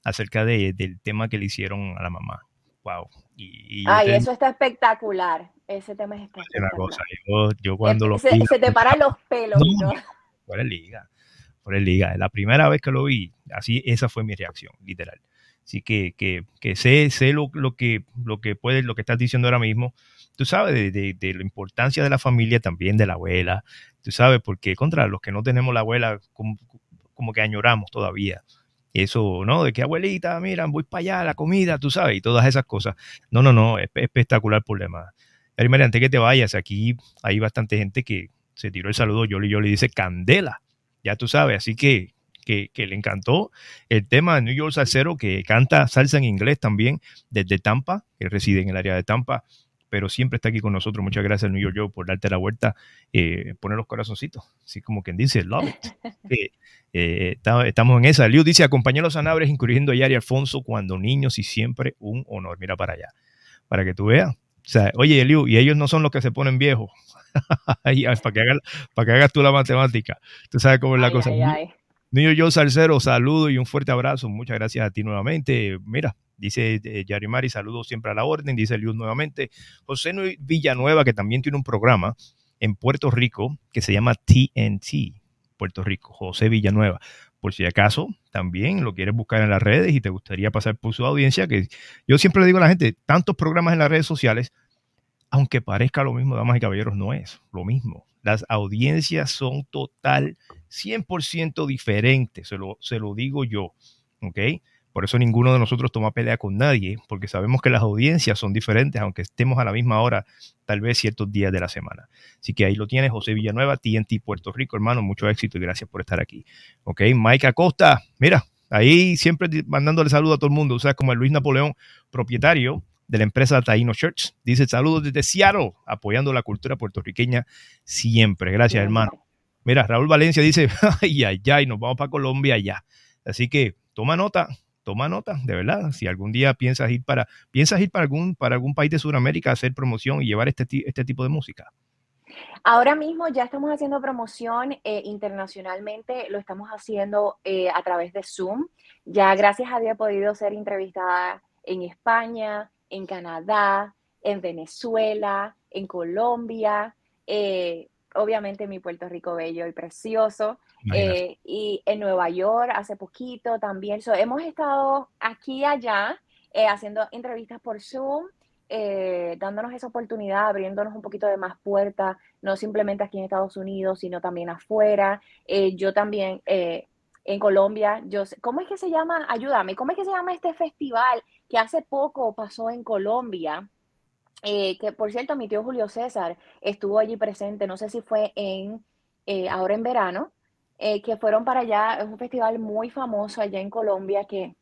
acerca de, del tema que le hicieron a la mamá. Wow. Y, y Ay, te... eso está espectacular. Ese tema es espectacular. Una cosa, yo, yo cuando lo se, vi, se te paran los pelos. No, ¿no? Por el liga, por el liga. La primera vez que lo vi, así, esa fue mi reacción, literal. Así que, que, que sé, sé lo, lo, que, lo que puedes, lo que estás diciendo ahora mismo. Tú sabes de, de, de, la importancia de la familia, también de la abuela. Tú sabes, porque contra los que no tenemos la abuela, como, como que añoramos todavía. Eso, ¿no? De que abuelita, mira, voy para allá, la comida, tú sabes, y todas esas cosas. No, no, no, es espectacular problema. Primero, antes que te vayas, aquí hay bastante gente que se tiró el saludo, yo le, yo le dice candela, ya tú sabes, así que que, que, le encantó el tema de New York Salsero, que canta salsa en inglés también desde Tampa, que reside en el área de Tampa, pero siempre está aquí con nosotros. Muchas gracias, New York Joe, por darte la vuelta, eh, poner los corazoncitos, así como quien dice, love it. eh, eh, estamos en esa. Liu dice, acompañé a los sanabres, incluyendo a Yari Alfonso, cuando niños y siempre un honor. Mira para allá, para que tú veas. O sea, oye, Liu, y ellos no son los que se ponen viejos. para, que hagas, para que hagas tú la matemática. Tú sabes cómo es la ay, cosa. Niño Yo Salcero, saludo y un fuerte abrazo. Muchas gracias a ti nuevamente. Mira, dice eh, Yarimari, saludos siempre a la orden. Dice Liuz nuevamente. José Villanueva, que también tiene un programa en Puerto Rico que se llama TNT, Puerto Rico. José Villanueva. Por si acaso, también lo quieres buscar en las redes y te gustaría pasar por su audiencia, que yo siempre le digo a la gente, tantos programas en las redes sociales, aunque parezca lo mismo, damas y caballeros, no es lo mismo. Las audiencias son total 100% diferentes, se lo, se lo digo yo, ¿ok? Por eso ninguno de nosotros toma pelea con nadie, porque sabemos que las audiencias son diferentes, aunque estemos a la misma hora, tal vez ciertos días de la semana. Así que ahí lo tienes, José Villanueva, TNT Puerto Rico, hermano, mucho éxito y gracias por estar aquí. ¿Ok? Mike Acosta, mira, ahí siempre mandándole saludo a todo el mundo, o sea, como el Luis Napoleón, propietario de la empresa Taino Church. Dice saludos desde Seattle, apoyando la cultura puertorriqueña siempre. Gracias, hermano. Mira, Raúl Valencia dice, ay, ay, ay, nos vamos para Colombia ya. Así que toma nota, toma nota, de verdad. Si algún día piensas ir para, piensas ir para algún, para algún país de Sudamérica a hacer promoción y llevar este, este tipo de música. Ahora mismo ya estamos haciendo promoción eh, internacionalmente, lo estamos haciendo eh, a través de Zoom. Ya gracias a Dios he podido ser entrevistada en España, en Canadá, en Venezuela, en Colombia. Eh, obviamente mi Puerto Rico bello y precioso, eh, y en Nueva York hace poquito también. So, hemos estado aquí y allá eh, haciendo entrevistas por Zoom, eh, dándonos esa oportunidad, abriéndonos un poquito de más puertas, no simplemente aquí en Estados Unidos, sino también afuera. Yo también en Colombia, yo ¿cómo es que se llama? Ayúdame, ¿cómo es que se llama este festival que hace poco pasó en Colombia? Que por cierto, mi tío Julio César estuvo allí presente, no sé si fue en ahora en verano, eh, que fueron para allá, es un festival muy famoso allá en Colombia que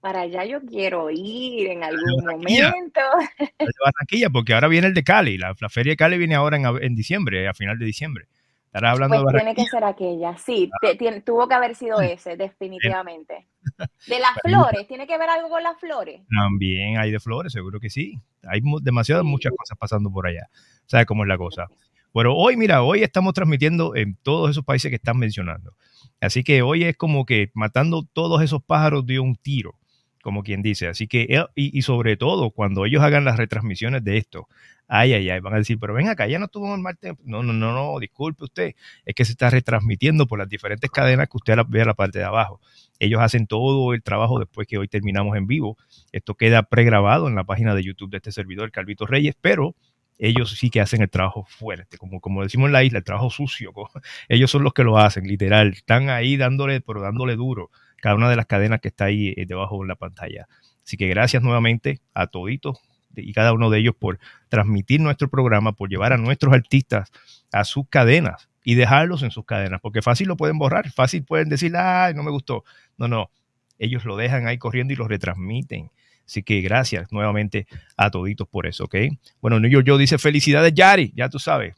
para allá yo quiero ir en algún momento. De Barranquilla, porque ahora viene el de Cali, la, la, feria de Cali viene ahora en, en diciembre, a final de diciembre. Estarás hablando pues de tiene que ser aquella, sí, te, tuvo que haber sido ese, definitivamente. De las flores, ¿tiene que ver algo con las flores? También hay de flores, seguro que sí. Hay demasiadas, sí. muchas cosas pasando por allá. ¿Sabes cómo es la cosa? Pero hoy, mira, hoy estamos transmitiendo en todos esos países que están mencionando. Así que hoy es como que matando todos esos pájaros de un tiro, como quien dice. Así que, y, sobre todo, cuando ellos hagan las retransmisiones de esto, ay, ay, ay, van a decir, pero ven acá, ya no estuvo en Marte. No, no, no, no, disculpe usted, es que se está retransmitiendo por las diferentes cadenas que usted ve a la parte de abajo. Ellos hacen todo el trabajo después que hoy terminamos en vivo. Esto queda pregrabado en la página de YouTube de este servidor, Calvito Reyes, pero ellos sí que hacen el trabajo fuerte, como, como decimos en la isla, el trabajo sucio. Ellos son los que lo hacen, literal. Están ahí dándole, pero dándole duro cada una de las cadenas que está ahí eh, debajo de la pantalla. Así que gracias nuevamente a toditos y cada uno de ellos por transmitir nuestro programa, por llevar a nuestros artistas a sus cadenas y dejarlos en sus cadenas, porque fácil lo pueden borrar, fácil pueden decir, ay, no me gustó. No, no, ellos lo dejan ahí corriendo y lo retransmiten. Así que gracias nuevamente a toditos por eso, ¿ok? Bueno, New York Joe dice, felicidades, Yari, ya tú sabes.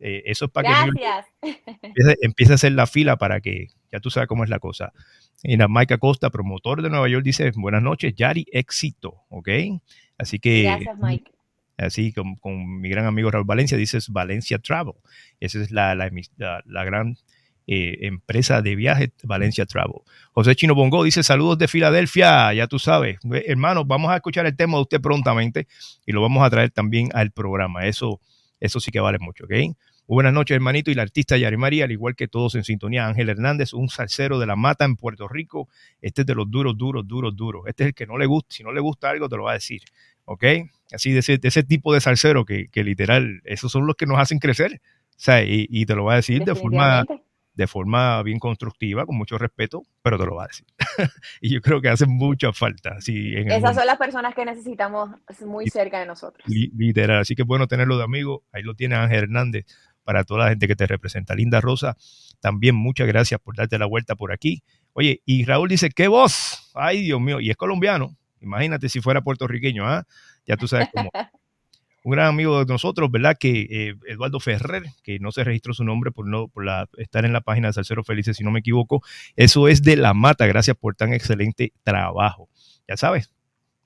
Eh, eso es para gracias. que empiece, a hacer la fila para que ya tú sabes cómo es la cosa. Y Mike Acosta, promotor de Nueva York, dice, buenas noches, Yari, éxito, ¿ok? Así que... Gracias, Mike. Así con, con mi gran amigo Raúl Valencia, dices Valencia Travel. Esa es la, la, la, la gran eh, empresa de viajes Valencia Travel. José Chino Bongo dice saludos de Filadelfia, ya tú sabes. Hermano, vamos a escuchar el tema de usted prontamente y lo vamos a traer también al programa. Eso, eso sí que vale mucho, ¿ok? Buenas noches, hermanito, y la artista Yari María, al igual que todos en sintonía, Ángel Hernández, un salsero de la mata en Puerto Rico. Este es de los duros, duros, duros, duros. Este es el que no le gusta, si no le gusta algo, te lo va a decir. ¿Ok? Así de ese, de ese tipo de salsero que, que, literal, esos son los que nos hacen crecer. O sea, y, y te lo va a decir de forma, de forma bien constructiva, con mucho respeto, pero te lo va a decir. y yo creo que hace mucha falta. En Esas son las personas que necesitamos muy cerca de nosotros. Literal. Así que bueno tenerlo de amigo. Ahí lo tiene Ángel Hernández para toda la gente que te representa. Linda Rosa, también muchas gracias por darte la vuelta por aquí. Oye, y Raúl dice, ¿qué voz? Ay, Dios mío, y es colombiano. Imagínate si fuera puertorriqueño, ¿ah? Ya tú sabes cómo. Un gran amigo de nosotros, ¿verdad? Que eh, Eduardo Ferrer, que no se registró su nombre por no por la, estar en la página de Salcero Felices, si no me equivoco. Eso es de La Mata. Gracias por tan excelente trabajo. Ya sabes,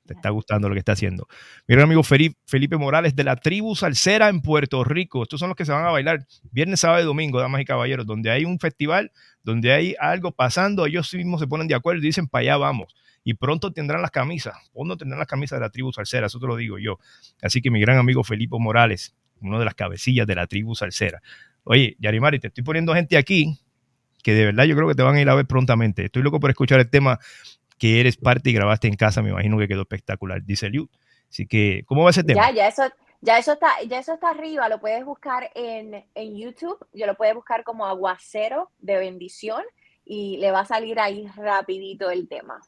te está gustando lo que está haciendo. Mi gran amigo Felipe Morales de la tribu Salsera en Puerto Rico. Estos son los que se van a bailar viernes, sábado y domingo, damas y caballeros, donde hay un festival, donde hay algo pasando, ellos mismos se ponen de acuerdo y dicen, para allá vamos. Y pronto tendrán las camisas, pronto tendrán las camisas de la tribu Salsera, eso te lo digo yo. Así que mi gran amigo Felipe Morales, uno de las cabecillas de la tribu Salsera. Oye, Yarimari, te estoy poniendo gente aquí que de verdad yo creo que te van a ir a ver prontamente. Estoy loco por escuchar el tema que eres parte y grabaste en casa, me imagino que quedó espectacular, dice Liu. Así que, ¿cómo va ese tema? Ya, ya eso, ya eso está, ya eso está arriba, lo puedes buscar en, en YouTube, yo lo puedes buscar como aguacero de bendición y le va a salir ahí rapidito el tema.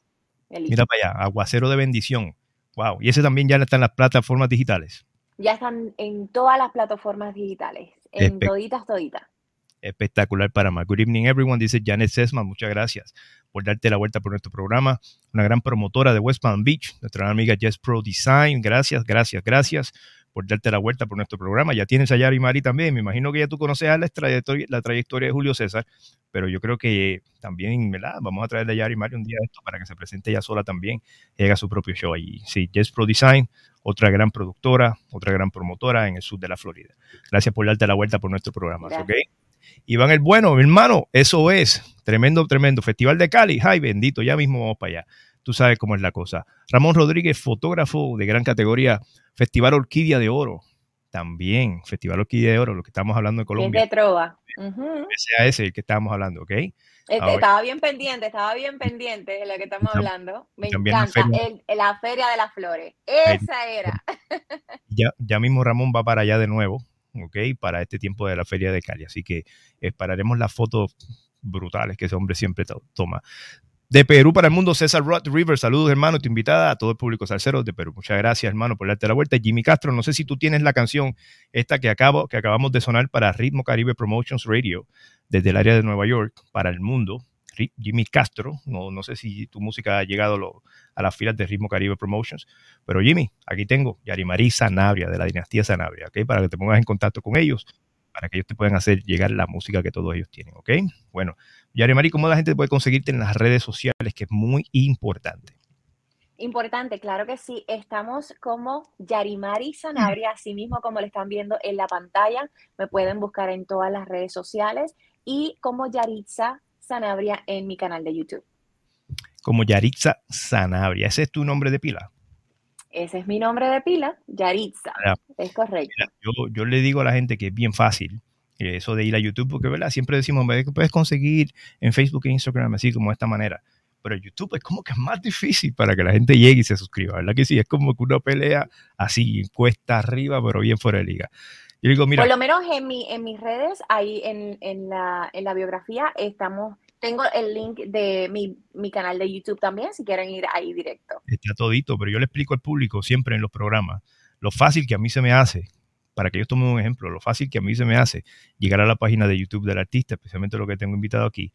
Mira para allá, aguacero de bendición. Wow, y ese también ya está en las plataformas digitales. Ya están en todas las plataformas digitales, en Espe toditas, toditas espectacular para más. Good evening, everyone. Dice Janet Sesma, muchas gracias por darte la vuelta por nuestro programa. Una gran promotora de West Palm Beach, nuestra amiga Jess Pro Design. Gracias, gracias, gracias por darte la vuelta por nuestro programa. Ya tienes a Yari Mari también. Me imagino que ya tú conoces la trayectoria, la trayectoria de Julio César, pero yo creo que también, ¿verdad? Vamos a traerle a Yari Mari un día esto para que se presente ella sola también y haga su propio show allí. Sí, Jess Pro Design, otra gran productora, otra gran promotora en el sur de la Florida. Gracias por darte la vuelta por nuestro programa, ¿ok? Iván el Bueno, mi hermano, eso es. Tremendo, tremendo. Festival de Cali. Ay, bendito, ya mismo vamos para allá. Tú sabes cómo es la cosa. Ramón Rodríguez, fotógrafo de gran categoría. Festival Orquídea de Oro. También, Festival Orquídea de Oro, lo que estamos hablando en Colombia. Es de Trova. Uh -huh. Ese es el que estábamos hablando, ¿ok? Este, estaba bien pendiente, estaba bien pendiente de lo que estamos hablando. Me encanta. La feria, el, la feria de las Flores. Esa era. Ya, ya mismo Ramón va para allá de nuevo. ¿ok? Para este tiempo de la Feria de Cali. Así que esperaremos las fotos brutales que ese hombre siempre toma. De Perú para el mundo, César Rod River, saludos hermano, te invitada a todo el público salsero de Perú. Muchas gracias hermano por darte la vuelta. Jimmy Castro, no sé si tú tienes la canción esta que, acabo, que acabamos de sonar para Ritmo Caribe Promotions Radio desde el área de Nueva York para el mundo. Jimmy Castro, no, no sé si tu música ha llegado a las filas de Ritmo Caribe Promotions, pero Jimmy, aquí tengo Yarimarí Sanabria, de la dinastía Sanabria, ¿ok? Para que te pongas en contacto con ellos, para que ellos te puedan hacer llegar la música que todos ellos tienen, ¿ok? Bueno, Yarimarí, ¿cómo la gente puede conseguirte en las redes sociales? Que es muy importante. Importante, claro que sí. Estamos como Yarimari Sanabria, así mismo como le están viendo en la pantalla. Me pueden buscar en todas las redes sociales y como Yaritza Sanabria en mi canal de YouTube. Como Yaritza Sanabria. ¿Ese es tu nombre de pila? Ese es mi nombre de pila, Yaritza. Es correcto. yo, yo, le digo a la gente que es bien fácil eh, eso de ir a YouTube, porque ¿verdad? siempre decimos que puedes conseguir en Facebook e Instagram así como de esta manera pero YouTube es como que es más difícil para que la gente llegue y se suscriba, ¿verdad que sí? Es como que una pelea así, cuesta arriba, pero bien fuera de liga. Yo digo, mira, Por lo menos en, mi, en mis redes, ahí en, en, la, en la biografía, estamos tengo el link de mi, mi, canal de YouTube también, si quieren ir ahí directo. Está todito, pero yo le explico al público siempre en los programas lo fácil que a mí se me hace, para que yo tome un ejemplo, lo fácil que a mí se me hace llegar a la página de YouTube del artista, especialmente lo que tengo invitado aquí,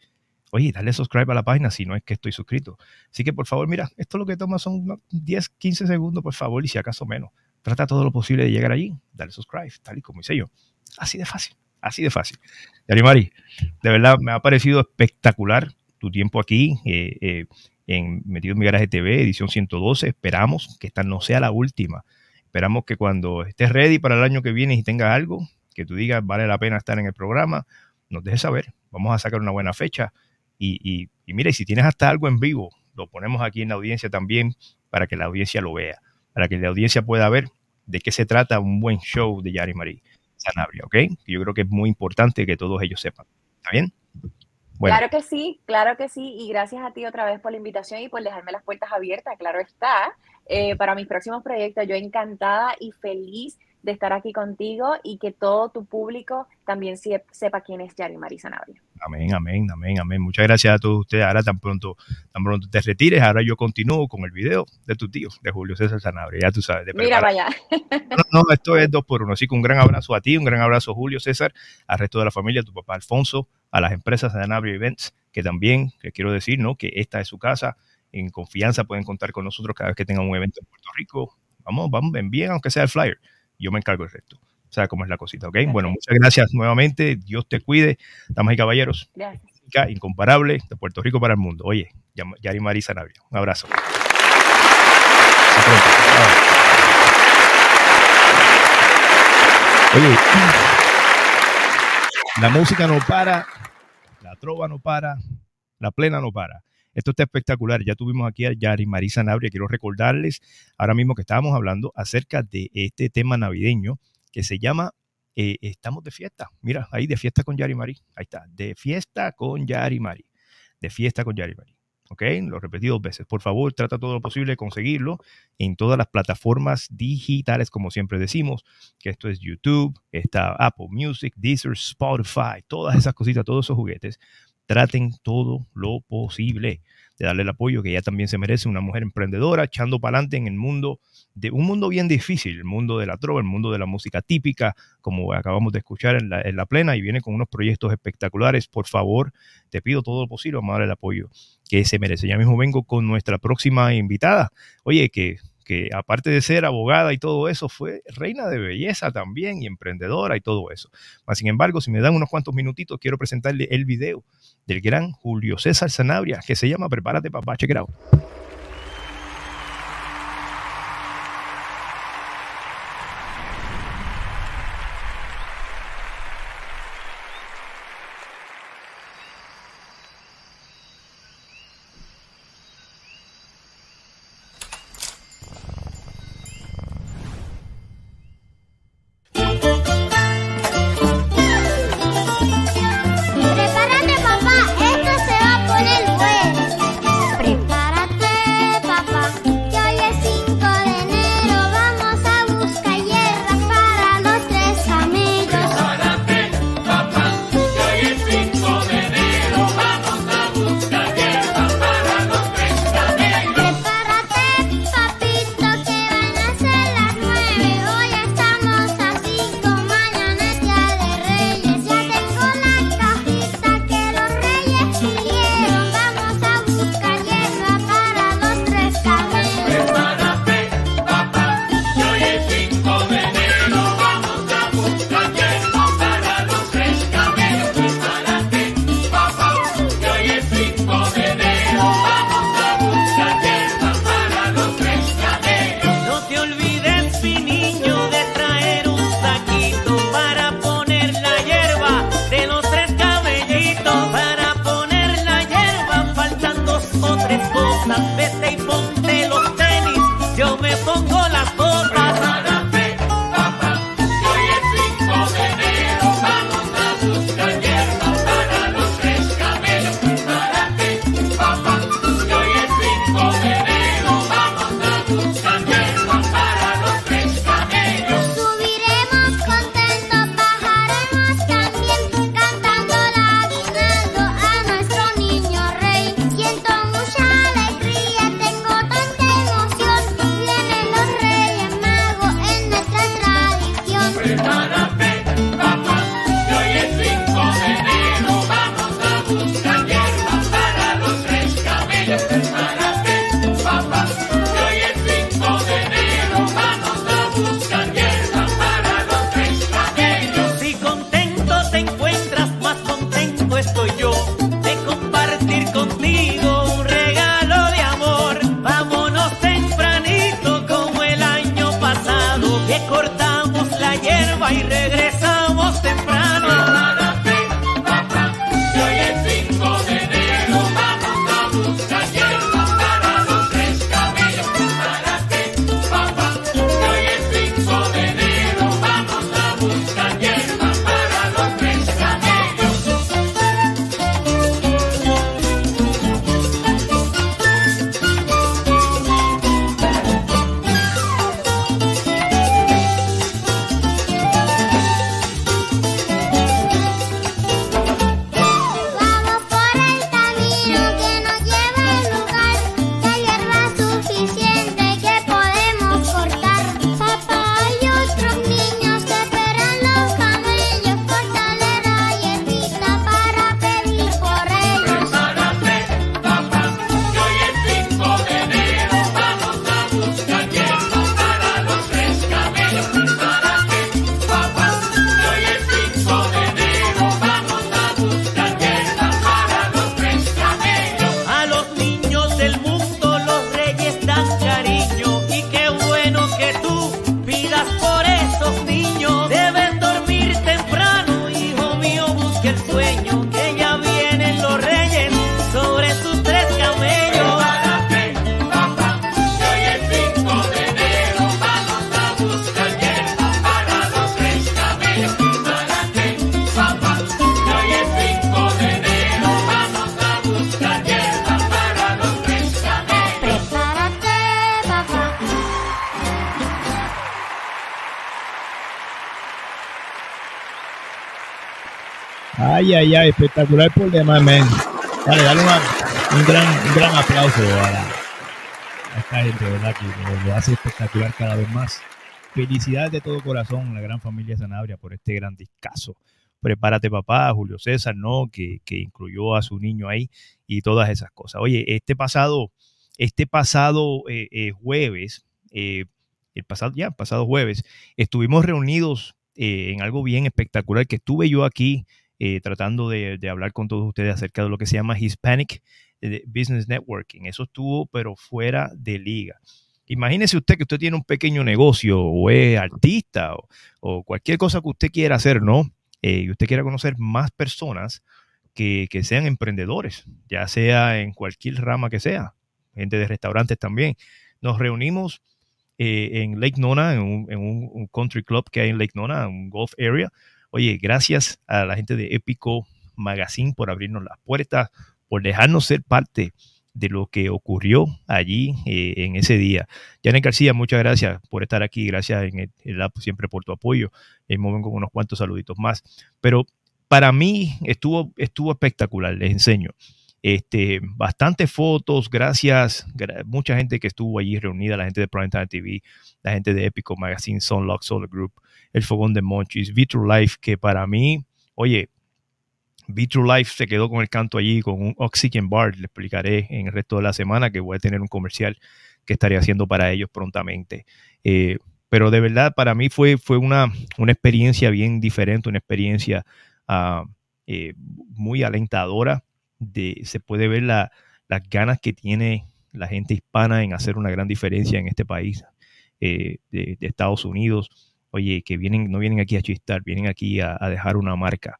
oye, dale subscribe a la página si no es que estoy suscrito. Así que por favor, mira, esto lo que toma son 10, 15 segundos, por favor, y si acaso menos. Trata todo lo posible de llegar allí, dale subscribe, tal y como hice yo. Así de fácil, así de fácil. Yarimari, de verdad me ha parecido espectacular tu tiempo aquí eh, eh, en Metido en mi Garaje TV, edición 112. Esperamos que esta no sea la última. Esperamos que cuando estés ready para el año que viene y tengas algo, que tú digas vale la pena estar en el programa, nos dejes saber. Vamos a sacar una buena fecha y, y, mira, y si tienes hasta algo en vivo, lo ponemos aquí en la audiencia también para que la audiencia lo vea, para que la audiencia pueda ver de qué se trata un buen show de Yari Marie ¿ok? Yo creo que es muy importante que todos ellos sepan. ¿Está bien? Claro que sí, claro que sí. Y gracias a ti otra vez por la invitación y por dejarme las puertas abiertas, claro está. Eh, para mis próximos proyectos, yo encantada y feliz de estar aquí contigo y que todo tu público también sepa quién es Yari Marisa Sanabria. Amén, amén, amén, amén. Muchas gracias a todos ustedes. Ahora tan pronto, tan pronto te retires, ahora yo continúo con el video de tu tío, de Julio César Sanabria, ya tú sabes. De Mira vaya. No, no, esto es dos por uno. Así que un gran abrazo a ti, un gran abrazo a Julio César, al resto de la familia, a tu papá Alfonso, a las empresas de Sanabria Events, que también, les quiero decir, ¿no? Que esta es su casa. En confianza pueden contar con nosotros cada vez que tengan un evento en Puerto Rico. Vamos, vamos, envíen aunque sea el flyer yo me encargo del resto. O sea, cómo es la cosita, ¿ok? Bueno, muchas gracias nuevamente. Dios te cuide, damas y caballeros. Gracias. Incomparable de Puerto Rico para el mundo. Oye, Yari Marisa Navia. Un abrazo. Oye, la música no para, la trova no para, la plena no para. Esto está espectacular. Ya tuvimos aquí a Yari Marisa Nabria. Quiero recordarles ahora mismo que estábamos hablando acerca de este tema navideño que se llama eh, Estamos de fiesta. Mira, ahí de fiesta con Yari Mari. Ahí está. De fiesta con Yari Mari. De fiesta con Yari Mari. ¿ok? Lo repetí dos veces. Por favor, trata todo lo posible de conseguirlo en todas las plataformas digitales, como siempre decimos, que esto es YouTube, está Apple Music, Deezer, Spotify, todas esas cositas, todos esos juguetes traten todo lo posible de darle el apoyo que ella también se merece, una mujer emprendedora, echando para adelante en el mundo de un mundo bien difícil, el mundo de la trova, el mundo de la música típica, como acabamos de escuchar en la, plena, y viene con unos proyectos espectaculares. Por favor, te pido todo lo posible, vamos a darle el apoyo que se merece. Ya mismo vengo con nuestra próxima invitada. Oye, que que aparte de ser abogada y todo eso, fue reina de belleza también y emprendedora y todo eso. sin embargo, si me dan unos cuantos minutitos, quiero presentarle el video del gran Julio César Sanabria, que se llama Prepárate papá, check it out. Ay, espectacular por demás, man. Dale, dale un, gran, un gran aplauso a, esta gente, ¿verdad? Que lo, hace espectacular cada vez más. Felicidades de todo corazón la gran familia Sanabria por este gran discazo. Prepárate, papá, Julio César, ¿no? Que, que incluyó a su niño ahí y todas esas cosas. Oye, este pasado, este pasado eh, eh, jueves, eh, el pasado, ya, pasado jueves, estuvimos reunidos en algo bien espectacular que estuve yo aquí eh, tratando de, hablar con todos ustedes acerca de lo que se llama Hispanic eh, Business Networking. Eso estuvo, pero fuera de liga. Imagínese usted que usted tiene un pequeño negocio o es artista o, cualquier cosa que usted quiera hacer, ¿no? Eh, y usted quiera conocer más personas que, sean emprendedores, ya sea en cualquier rama que sea, gente de restaurantes también. Nos reunimos eh, en Lake Nona, en, un country club que hay en Lake Nona, un golf area. Oye, gracias a la gente de Épico Magazine por abrirnos las puertas, por dejarnos ser parte de lo que ocurrió allí eh, en ese día. Janet García, muchas gracias por estar aquí, gracias en el, app siempre por tu apoyo. En momento con unos cuantos saluditos más. Pero para mí estuvo, estuvo espectacular, les enseño. Este, bastantes fotos, gracias, gra- mucha gente que estuvo allí reunida, la gente de Primetime TV, la gente de Épico Magazine, Sunlock Solar Group, el Fogón de Monchis, Vitro Life, que para mí, oye, Vitro Life se quedó con el canto allí con un Oxygen Bar, le explicaré en el resto de la semana que voy a tener un comercial que estaré haciendo para ellos prontamente. Eh, pero de verdad para mí fue, fue una, una experiencia bien diferente, una experiencia eh, muy alentadora. Se puede ver la- las ganas que tiene la gente hispana en hacer una gran diferencia en este país eh, de, Estados Unidos. Oye, que vienen, no vienen aquí a chistar, vienen aquí a, dejar una marca.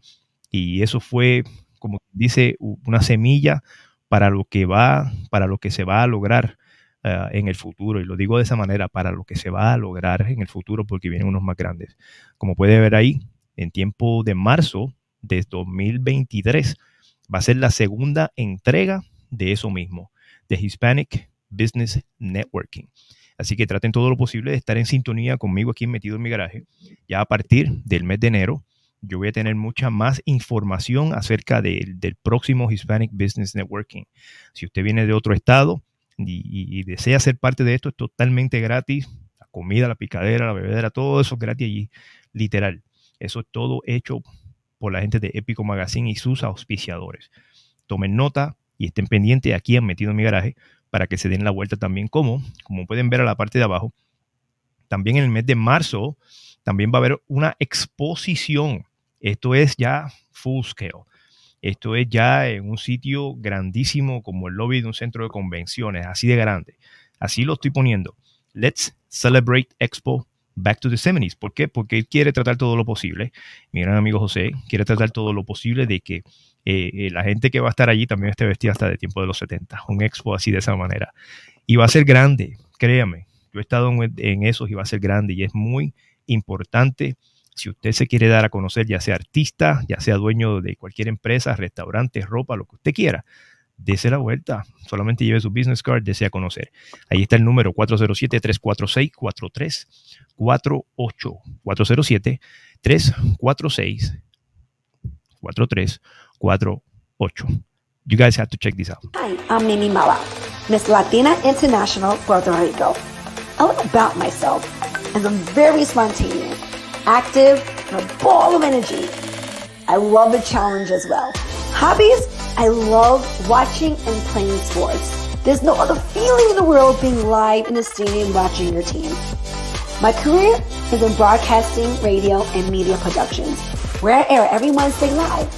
Y eso fue, como dice, una semilla para lo que va, para lo que se va a lograr ah, en el futuro. Y lo digo de esa manera, para lo que se va a lograr en el futuro, porque vienen unos más grandes. Como puede ver ahí, en tiempo de marzo de 2023, va a ser la segunda entrega de eso mismo, de Hispanic Business Networking. Así que traten todo lo posible de estar en sintonía conmigo aquí metido en mi garaje. Ya a partir del mes de enero, yo voy a tener mucha más información acerca de- del próximo Hispanic Business Networking. Si usted viene de otro estado y, y desea ser parte de esto, es totalmente gratis. La comida, la picadera, la bebedera, todo eso es gratis allí, literal. Eso es todo hecho por la gente de Épico Magazine y sus auspiciadores. Tomen nota y estén pendientes aquí en Metido en mi Garaje para que se den la vuelta también como, como pueden ver a la parte de abajo. También en el mes de marzo también va a haber una exposición. Esto es ya full scale. Esto es ya en un sitio grandísimo como el lobby de un centro de convenciones, así de grande. Así lo estoy poniendo. Let's celebrate Expo Back to the 70s. ¿Por qué? Porque él quiere tratar todo lo posible. Mi gran amigo José quiere tratar todo lo posible de que eh, eh, la gente que va a estar allí también esté vestida hasta de tiempo de los 70. Un expo así de esa manera. Y va a ser grande, créame. Yo he estado en, en esos y va a ser grande y es muy importante si usted se quiere dar a conocer, ya sea artista, ya sea dueño de cualquier empresa, restaurante, ropa, lo que usted quiera, dese la vuelta. Solamente lleve su business card, desea conocer. Ahí está el número 407-346-4348. 407-346-4348. You guys have to check this out. Hi, I'm Mimi Mala, Miss Latina International, Puerto Rico. A little about myself is I'm very spontaneous, active, and a ball of energy. I love a challenge as well. Hobbies, I love watching and playing sports. There's no other feeling in the world being live in the stadium watching your team. My career is in broadcasting, radio, and media productions, where I air every Wednesday live.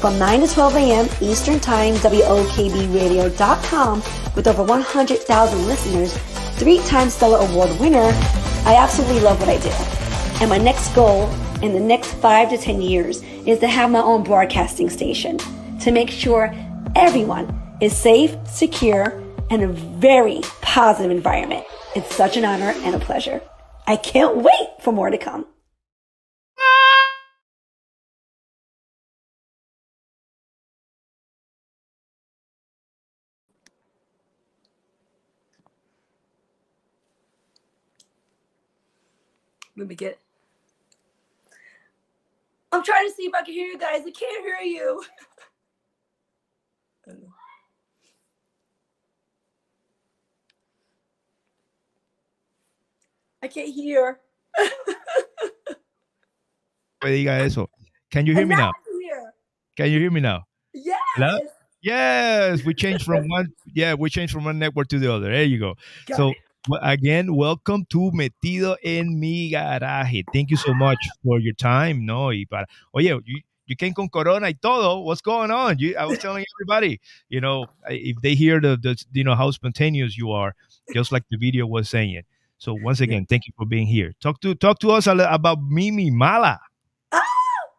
From 9 to 12 a.m. Eastern Time, WOKBradio.com, with over 100,000 listeners, three time Stellar Award winner, I absolutely love what I do. And my next goal in the next five to 10 years is to have my own broadcasting station to make sure everyone is safe, secure, and a very positive environment. It's such an honor and a pleasure. I can't wait for more to come. Let me get. I'm trying to see if I can hear you guys. I can't hear you. I can't hear. Diga eso. Can you hear oh, me now? Can you hear me now? Yes. Hello? Yes, we changed from one. Yeah, we changed from one network to the other. There you go. Got so it. Well, again, welcome to Metido en mi garaje. Thank you so much for your time. No, y para, oye, you, you came con corona y todo. What's going on? You, I was telling everybody, you know, if they hear the, the, you know, how spontaneous you are, just like the video was saying. So once again, thank you for being here. Talk to talk to us about Mimi Mala. Oh,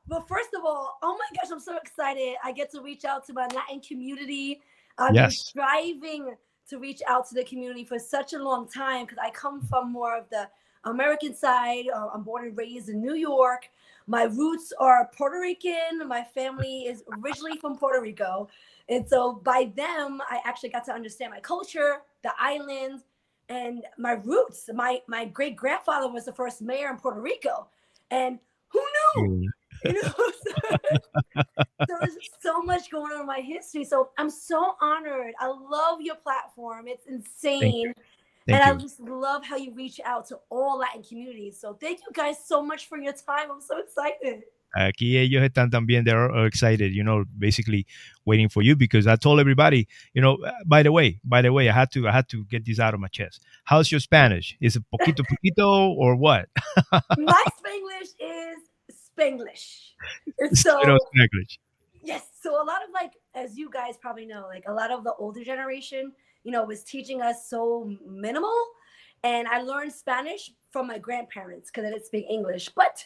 but first of all, oh my gosh, I'm so excited. I get to reach out to my Latin community. I've Yes. been striving to reach out to the community for such a long time because I come from more of the American side. Uh, I'm born and raised in New York. My roots are Puerto Rican. My family is originally from Puerto Rico. And so by them, I actually got to understand my culture, the island, and my roots. My my great grandfather was the first mayor in Puerto Rico. And who knew? You know, so, there's so much going on in my history. So I'm so honored. I love your platform. It's insane. Thank and I just love how you reach out to all Latin communities. So thank you guys so much for your time. I'm so excited. Aquí ellos están también, they're excited, you know, basically waiting for you because I told everybody, you know, uh, by the way, by the way, I had to, I had to get this out of my chest. How's your Spanish? Is it poquito poquito or what? My Spanish is Spanglish. And so You know, English. Yes. So a lot of like, as you guys probably know, like a lot of the older generation, you know, was teaching us so minimal. And I learned Spanish from my grandparents because I didn't speak English, but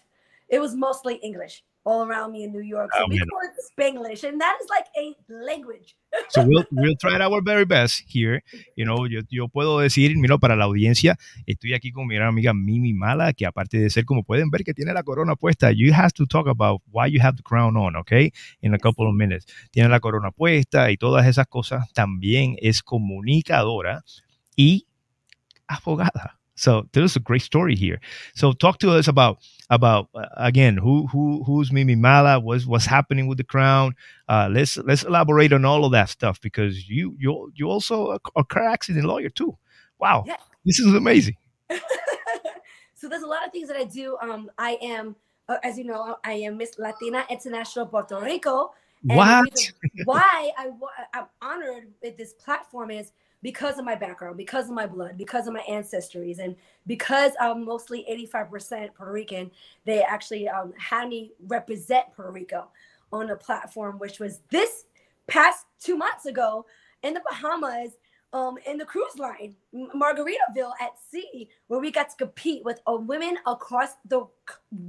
it was mostly English. All around me in New York. So Oh, we call it Spanglish, and that is like a language. So we'll, we'll try our very best here. You know, yo, yo puedo decir, mira, para la audiencia, estoy aquí con mi gran amiga Mimi Mala, que aparte de ser, como pueden ver, que tiene la corona puesta, you have to talk about why you have the crown on, okay? In a couple of minutes. Tiene la corona puesta y todas esas cosas. También es comunicadora y abogada. So there's a great story here. So talk to us about about uh, again who who who's Mimi Mala, what's what's happening with the crown. Uh, let's let's elaborate on all of that stuff because you you you also a, a car accident lawyer too. Wow, Yeah. this is amazing. so there's a lot of things that I do. Um, I am, uh, as you know, I am Miss Latina International Puerto Rico. And What? Why I I'm honored with this platform is because of my background, because of my blood, because of my ancestries, and because I'm mostly 85% Puerto Rican. They actually um, had me represent Puerto Rico on a platform, which was this past two months ago in the Bahamas um, in the cruise line, Margaritaville at sea, where we got to compete with uh, women across the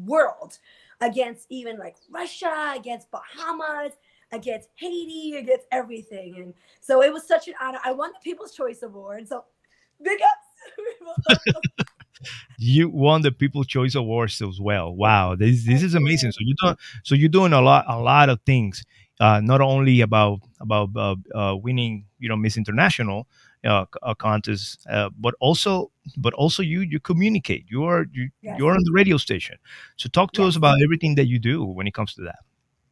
world against even like Russia, against Bahamas, against Haiti, against everything. And so it was such an honor. I won the People's Choice Award. So big ups. You won the People's Choice Awards as well. Wow, this this is amazing. So you do so you're doing a lot a lot of things. Uh, not only about about uh, uh, winning, you know, Miss International uh, uh, contest, uh, but also but also you you communicate. You are you, Yes. you're on the radio station. So talk to us about everything that you do when it comes to that.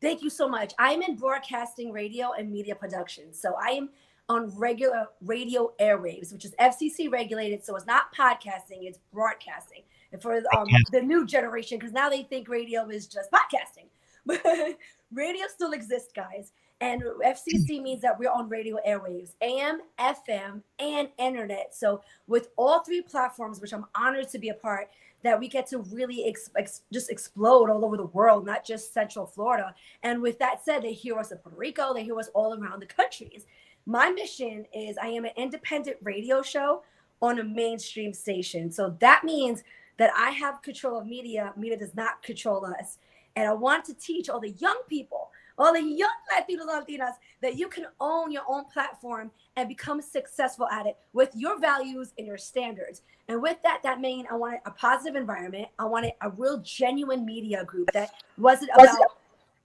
Thank you so much. I'm in broadcasting, radio, and media production. So I am on regular radio airwaves, which is FCC regulated. So it's not podcasting, it's broadcasting. And for um, the new generation, because now they think radio is just podcasting. But radio still exists, guys. And FCC means that we're on radio airwaves, AM, FM, and internet. So with all three platforms, which I'm honored to be a part, that we get to really ex- ex- just explode all over the world, not just Central Florida. And with that said, they hear us in Puerto Rico, they hear us all around the countries. My mission is I am an independent radio show on a mainstream station. So that means that I have control of media. Media does not control us. And I want to teach all the young people, all the young Latinos, Latinas, that you can own your own platform and become successful at it with your values and your standards. And with that, that means I wanted a positive environment. I wanted a real genuine media group that wasn't about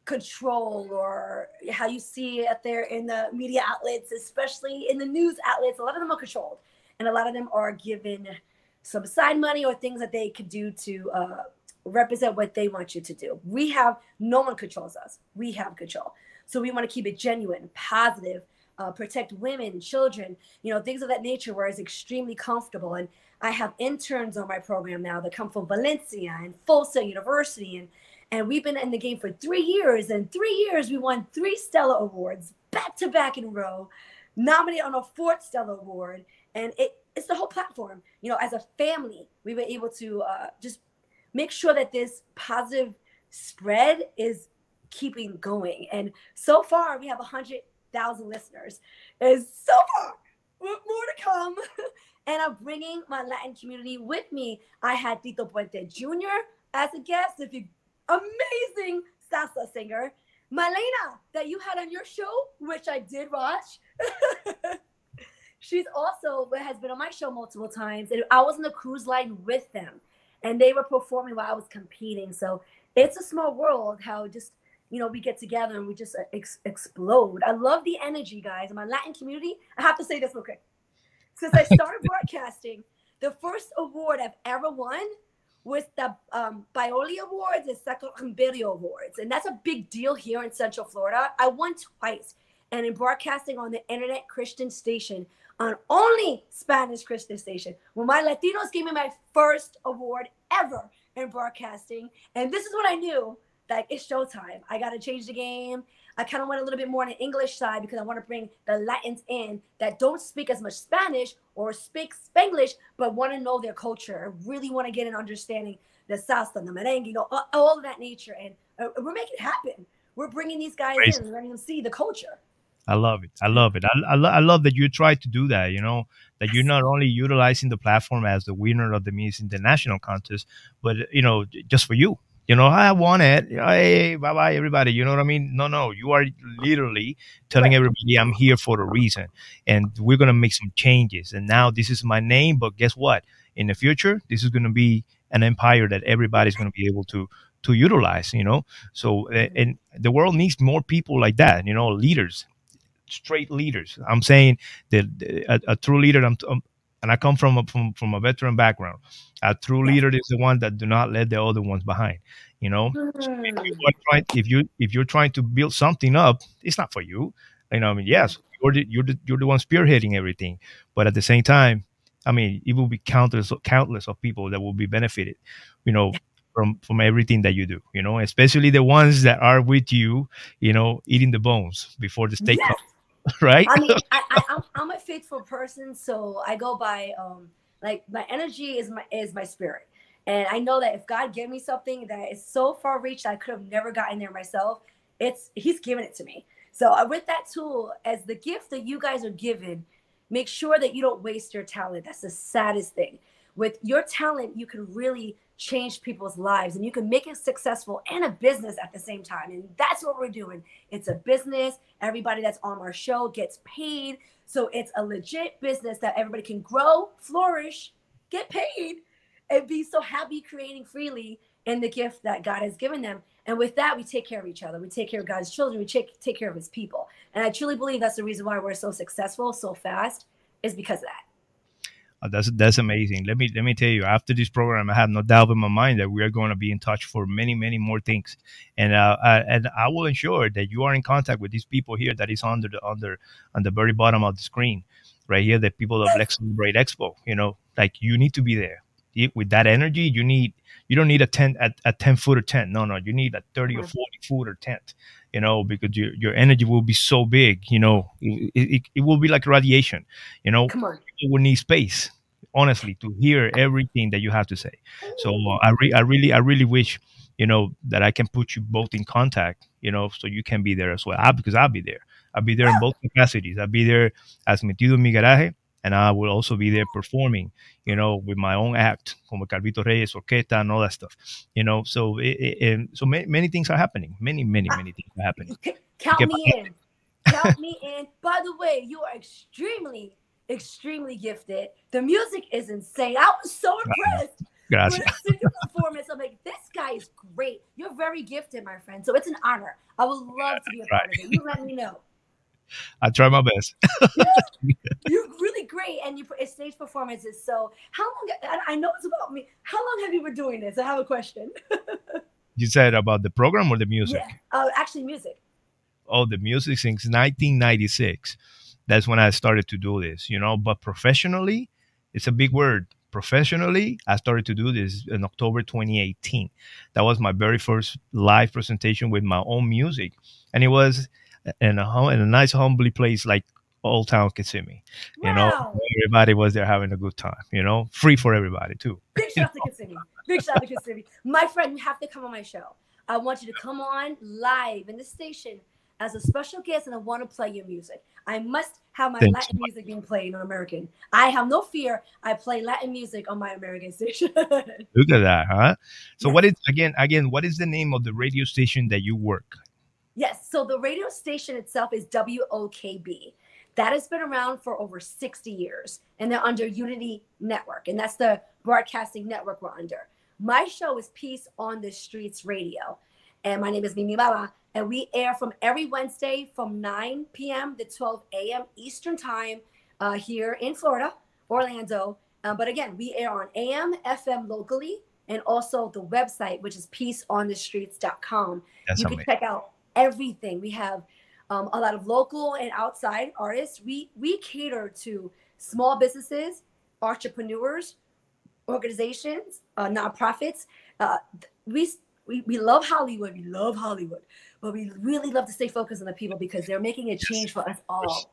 control or how you see it out there in the media outlets, especially in the news outlets. A lot of them are controlled, and a lot of them are given some side money or things that they could do to uh, represent what they want you to do. We have no one controls us. We have control, so we want to keep it genuine, positive, uh, protect women, children, you know, things of that nature where it's extremely comfortable. And I have interns on my program now that come from Valencia and Full Sail University and and we've been in the game for three years. And three years, we won three Stella Awards back to back in a row, nominated on a fourth Stella Award. And it, it's the whole platform. You know, as a family, we were able to uh, just make sure that this positive spread is keeping going. And so far, we have 100,000 listeners. And so far, more to come. and I'm bringing my Latin community with me. I had Tito Puente Jr. as a guest. If you amazing salsa singer, Malena, that you had on your show, which I did watch. She's also has been on my show multiple times, and I was on the cruise line with them, and they were performing while I was competing. So it's a small world. How just you know we get together and we just uh, ex- explode. I love the energy, guys. In my Latin community, I have to say this real quick. Since I started broadcasting, the first award I've ever won was the um, Bioli Awards and Second Imperio Awards. And that's a big deal here in Central Florida. I won twice. And in broadcasting on the internet Christian station, on only Spanish Christian station, when my Latinos gave me my first award ever in broadcasting. And this is when I knew that it's showtime. I got to change the game. I kind of went a little bit more on the English side because I want to bring the Latins in that don't speak as much Spanish or speak Spanglish, but want to know their culture. Really want to get an understanding the salsa, the merengue, you know, all, all of that nature. And uh, we're making it happen. We're bringing these guys Crazy. in letting them see the culture. I love it. I love it. I, I, lo- I love that you try to do that. You know that you're not only utilizing the platform as the winner of the Miss International contest, but you know just for you. You know, I want it. Hey, bye bye, everybody. You know what I mean? No, no. You are literally telling everybody I'm here for a reason, and we're gonna make some changes. And now this is my name, but guess what? In the future, this is gonna be an empire that everybody's gonna be able to to utilize. You know, so and the world needs more people like that. You know, leaders, straight leaders. I'm saying that a, a true leader. I'm, I'm um, and I come from a, from from a veteran background. A true leader is the one that do not let the other ones behind. You know, mm. So if you trying, if you if you're trying to build something up, it's not for you. You know, I mean, yes, you're the you're the you're the one spearheading everything, but at the same time, I mean, it will be countless countless of people that will be benefited. You know. From, from everything that you do, you know, especially the ones that are with you, you know, eating the bones before the steak Yes. comes, right? I mean, I, I, I'm, I'm a faithful person, so I go by um like my energy is my is my spirit, and I know that if God gave me something that is so far reached I could have never gotten there myself, it's He's given it to me. So uh, with that tool as the gift that you guys are given, make sure that you don't waste your talent. That's the saddest thing. With your talent, you can really change people's lives and you can make it successful and a business at the same time. And that's what we're doing. It's a business. Everybody that's on our show gets paid. So it's a legit business that everybody can grow, flourish, get paid, and be so happy creating freely in the gift that God has given them. And with that, we take care of each other. We take care of God's children. We take, take care of his people. And I truly believe that's the reason why we're so successful so fast is because of that. Uh, that's that's amazing. Let me let me tell you. After this program, I have no doubt in my mind that we are going to be in touch for many many more things, and uh, I, and I will ensure that you are in contact with these people here that is under the under on the very bottom of the screen, right here. The people of Let's Celebrate Expo. You know, like you need to be there with that energy. You need you don't need a tent a, a ten footer tent. No, no, you need a thirty or forty footer tent. You know, because your your energy will be so big. You know, it, it, it will be like radiation. You know, Come on. people will need space honestly to hear everything that you have to say so uh, I, re- I really i really wish you know that i can put you both in contact you know so you can be there as well I, because i'll be there i'll be there in both capacities i'll be there as metido en mi garaje and i will also be there performing you know with my own act como calvito reyes orquesta and all that stuff you know so it, it, and so ma- many things are happening many many many things are happening Count me in. Count me in. By the way, you are extremely, extremely gifted. The music is insane. I was so impressed. Gracias. When I your performance, I'm like, this guy is great. You're very gifted, my friend. So it's an honor. I would love to be a part of it. You let me know. I try my best You're really great, and you put stage performances. So how long? I- I know it's about me. How long have you been doing this? I have a question. you said about the program or the music Yeah. Uh, actually, music. oh the music since 1996 that's when i started to do this you know but professionally it's a big word professionally i started to do this in october 2018 that was my very first live presentation with my own music and it was in a, hum- in a nice humbly place like old town kissimmee you know everybody was there having a good time you know free for everybody too Big shout out to Kissimmee. Big shout out to Kissimmee. My friend, you have to come on my show. I want you to come on live in the station as a special guest, and I want to play your music. I must have my Thanks. Latin music being played on American. I have no fear. I play Latin music on my American station. look at that huh so what is again again what is the name of the radio station that you work yes. So the radio station itself is WOKB. That has been around for over 60 years, and they're under Unity Network, and that's the broadcasting network we're under. My show is Peace on the Streets Radio, and my name is Mimi Baba, and we air from every Wednesday from 9 p.m. to 12 a.m. Eastern Time uh, here in Florida, Orlando. Uh, but again, we air on AM, FM locally, and also the website, which is peaceonthestreets.com. That's you can amazing. check out everything. We have um, a lot of local and outside artists. We we cater to small businesses, entrepreneurs, organizations, uh, nonprofits. Uh, we, we we love Hollywood. We love Hollywood, but we really love to stay focused on the people because they're making a change for us all.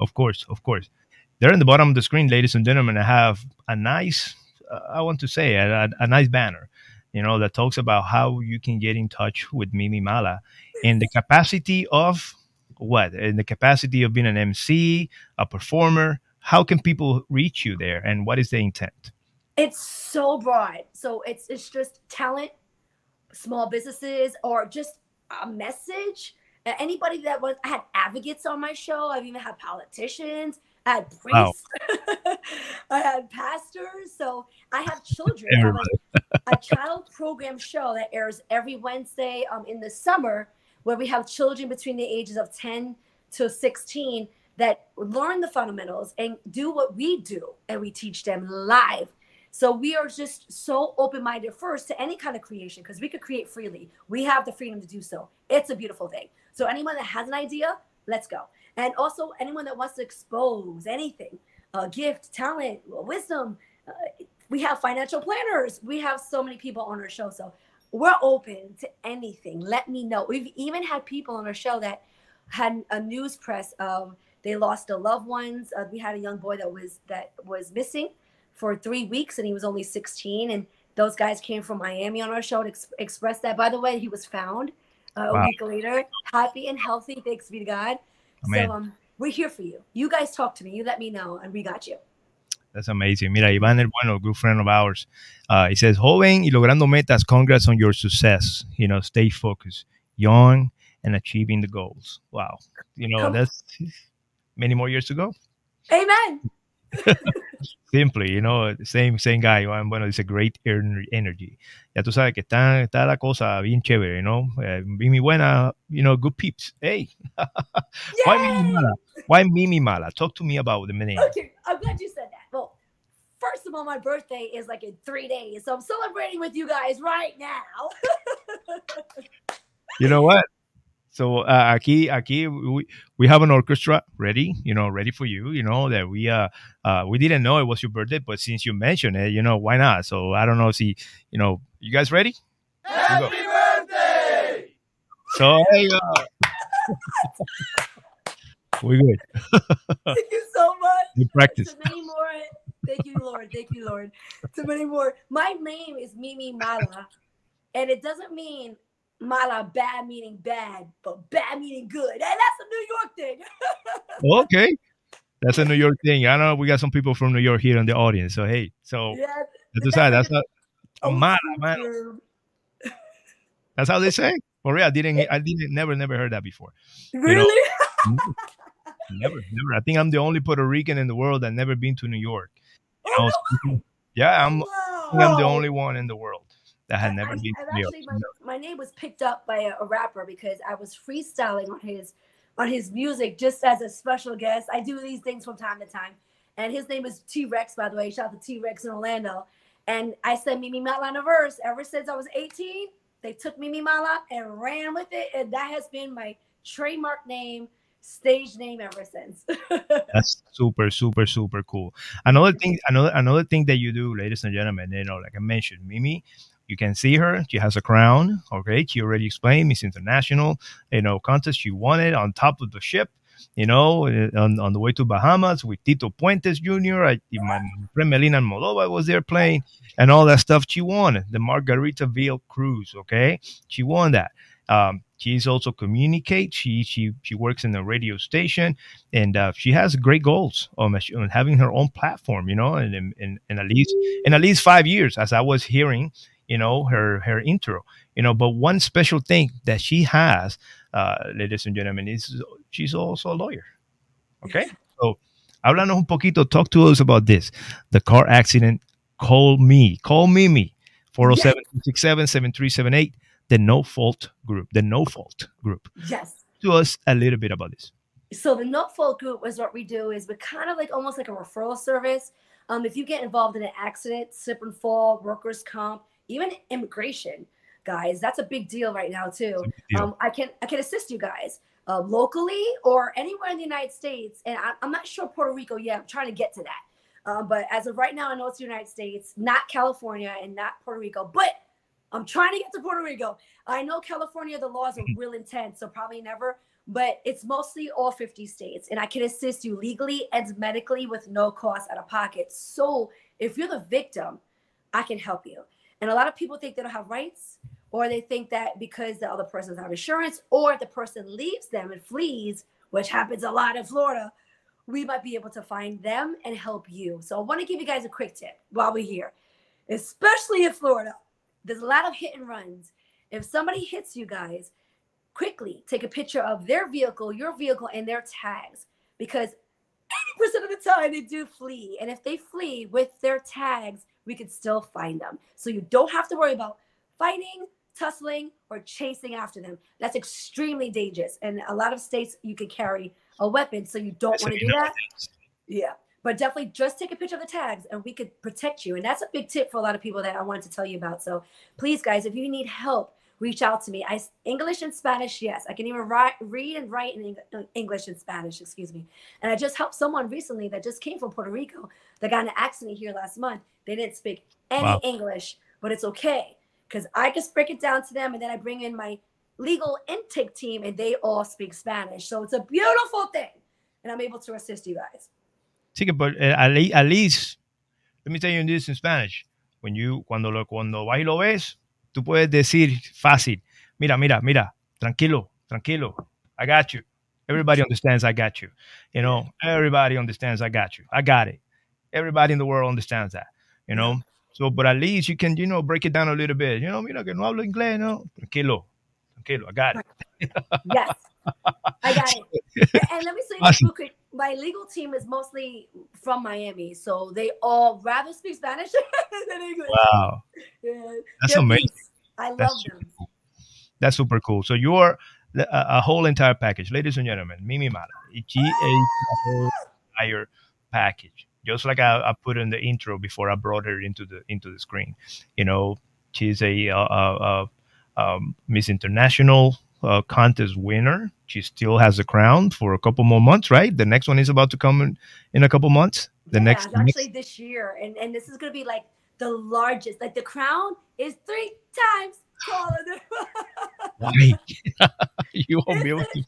Of course, of course. There in the bottom of the screen, ladies and gentlemen, I have a nice, uh, I want to say, a, a, a nice banner, you know, that talks about how you can get in touch with Mimi Mala in the capacity of what? In the capacity of being an MC, a performer. How can people reach you there, and what is the intent? It's so broad. So it's it's just talent, small businesses or just a message. Anybody that was, I had advocates on my show. I've even had politicians. I had Wow. priests. I had pastors. So I have children. I have a, a child program show that airs every Wednesday um, in the summer where we have children between the ages of 10 to 16 that learn the fundamentals and do what we do and we teach them live so we are just so open-minded first to any kind of creation because we could create freely we have the freedom to do so it's a beautiful thing so anyone that has an idea let's go and also anyone that wants to expose anything uh, gift talent wisdom uh, we have financial planners. We have so many people on our show. So we're open to anything. Let me know. We've even had people on our show that had a news press of they lost their loved ones. Uh, we had a young boy that was that was missing for three weeks and he was only 16 and those guys came from miami on our show to ex- express that. By the way he was found uh, a week later. Happy and healthy. Thanks be to god So um, we're here for you you guys talk to me you let me know and we got you That's amazing. Mira, Iván el Bueno, good friend of ours, uh, he says, joven y logrando metas, congrats on your success. You know, stay focused, young and achieving the goals. Wow. You know, Come- that's many more years to go. amen Simply, you know, same, same guy, Bueno, dice great ener- energy. Ya tú sabes que está, está la cosa bien chévere, you know. Uh, Mimi Buena, you know, good peeps. Hey, why Mimi Mala? Why Mimi Mala? Talk to me about the name. okay i'm glad you said that well first of all my birthday is like in three days so i'm celebrating with you guys right now you know what? So uh, aquí, aquí we, we have an orchestra ready, you know, ready for you. You know that we uh, uh we didn't know it was your birthday, but since you mentioned it, you know why not? So I don't know, see, you know, you guys ready? Happy birthday! So there you go. we good. Thank you so much. We practice. To many more. Thank you, Lord. Thank you, Lord. To many more. My name is Mimi Mala, and it doesn't mean Mala bad meaning bad, but bad meaning good. And that's a New York thing. Okay, that's a New York thing. I know we got some people from New York here in the audience. So hey, so yeah. that's sad. That's not. Oh, mala, mala. That's how they say. For real, I didn't. I didn't. Never, never heard that before. You know, Really? never, never. I think I'm the only Puerto Rican in the world that never been to New York. Oh, know, yeah, I'm. I'm the only one in the world that had never I, been I've to New York. actually my, my name was picked up by a, a rapper because I was freestyling on his on his music just as a special guest. I do these things from time to time, and his name is T Rex. By the way, shout out to T Rex in Orlando. And I said Mimi Mala in a verse. Ever since I was 18, they took Mimi Mala and ran with it, and that has been my trademark name, stage name ever since. That's super, super, super cool. Another thing, another another thing that you do, ladies and gentlemen, you know, like I mentioned, Mimi, you can see her. She has a crown. Okay, she already explained Miss International, you know, contest she won it on top of the ship. You know, uh, on, on the way to Bahamas with Tito Puentes Jr. I, my friend Melina Moldova was there playing and all that stuff. She won the Margaritaville cruise. Okay, she won that. Um, she's also communicate. She she she works in a radio station, and uh, she has great goals on, on having her own platform. You know, and in at least in at least five years, as I was hearing, you know, her her intro. You know, but one special thing that she has, uh, ladies and gentlemen, is she's also a lawyer. Okay, so háblanos un poquito. Talk to us about this. The car accident. Call me. Call Mimi. 407 267 7378 the no fault group the no fault group yes. to us a little bit about this so the no fault group is what we do is we're kind of like almost like a referral service um, if you get involved in an accident slip and fall workers comp even immigration guys that's a big deal right now too um, i can i can assist you guys uh, locally or anywhere in the united states and I, i'm not sure puerto rico yet i'm trying to get to that um, but as of right now i know it's the united states not california and not puerto rico but I'm trying to get to Puerto Rico. I know California, the laws are real intense, so probably never, but it's mostly all 50 states. And I can assist you legally and medically with no cost out of pocket. So if you're the victim, I can help you. And a lot of people think they don't have rights, or they think that because the other person doesn't have insurance, or the person leaves them and flees, which happens a lot in Florida, we might be able to find them and help you. So I want to give you guys a quick tip while we're here, especially in Florida there's a lot of hit and runs if somebody hits you guys, quickly take a picture of their vehicle, your vehicle, and their tags because 80% of the time they do flee. And if they flee with their tags, we could still find them. So you don't have to worry about fighting, tussling, or chasing after them. That's extremely dangerous. And a lot of states you can carry a weapon, so you don't want to do that. Yeah. But definitely just take a picture of the tags and we could protect you. And that's a big tip for a lot of people that I wanted to tell you about. So please, guys, if you need help, reach out to me. I English and Spanish, yes. I can even write, read and write in uh, English and Spanish, excuse me. And I just helped someone recently that just came from Puerto Rico that got in an accident here last month. They didn't speak any Wow. English, but it's okay because I just break it down to them and then I bring in my legal intake team and they all speak Spanish. So it's a beautiful thing. And I'm able to assist you guys. Sí, por- eh, at, at least, let me tell you this in Spanish. When you, cuando, lo, cuando vas y lo ves, tú puedes decir fácil, mira, mira, mira, tranquilo, tranquilo, I got you. Everybody understands I got you. You know, everybody understands I got you. I got it. Everybody in the world understands that, you know. So, but at least you can, you know, break it down a little bit. You know, mira, que no hablo inglés, no. Tranquilo, tranquilo, I got it. Yes, I got it. And- let me say this real quick. My legal team is mostly from Miami, so they all rather speak Spanish than English. Wow. Yeah. That's They're amazing. peace. I love That's them. That's super cool. So you're a, a whole entire package, ladies and gentlemen. Mimi Mala, she is a whole entire package. Just like I, I put in the intro before I brought her into the into the screen. You know, she's a, uh uh um, Miss International uh, contest winner. She still has the crown for a couple more months, right? The next one is about to come in, in a couple months. The yeah, next, actually this year, and and this is gonna be like the largest. Like the crown is three times taller than Why? you won't be able to.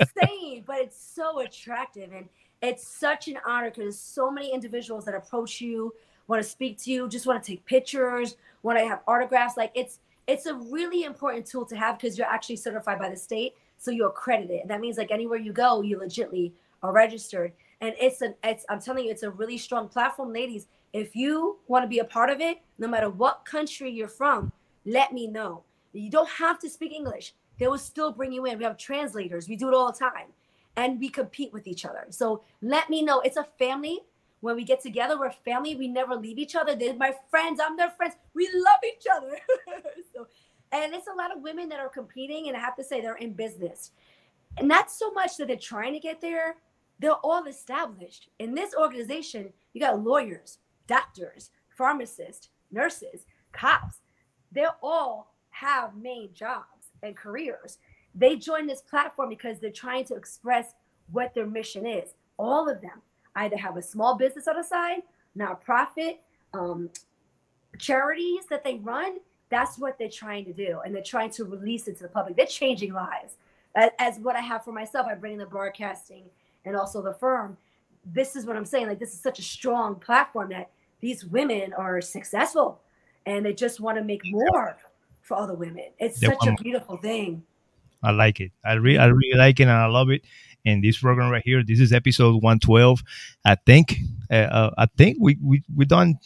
insane, but it's so attractive and it's such an honor because so many individuals that approach you, want to speak to you, just want to take pictures, want to have autographs. Like it's it's a really important tool to have because you're actually certified by the state, so you're accredited. That means like anywhere you go, you legitly are registered. And it's an it's I'm telling you, it's a really strong platform, ladies. If you want to be a part of it, no matter what country you're from, let me know. You don't have to speak English. They will still bring you in. We have translators. We do it all the time. And we compete with each other. So let me know. It's a family. When we get together, we're family. We never leave each other. They're my friends. I'm their friends. We love each other. so, and it's a lot of women that are competing, and I have to say they're in business. And not so much that they're trying to get there, they're all established. In this organization, you got lawyers, doctors, pharmacists, nurses, cops. They all have main jobs and careers. They join this platform because they're trying to express what their mission is. All of them either have a small business on the side, nonprofit, um, charities that they run. That's what they're trying to do, and they're trying to release it to the public. They're changing lives. As, as what I have for myself, I bring in the broadcasting and also the firm. This is what I'm saying. Like this is such a strong platform that these women are successful, and they just want to make more for other women. It's They such a beautiful thing. I like it. I really, I really like it, and I love it. And this program right here, this is episode one twelve. I think, uh, uh, I think we we we done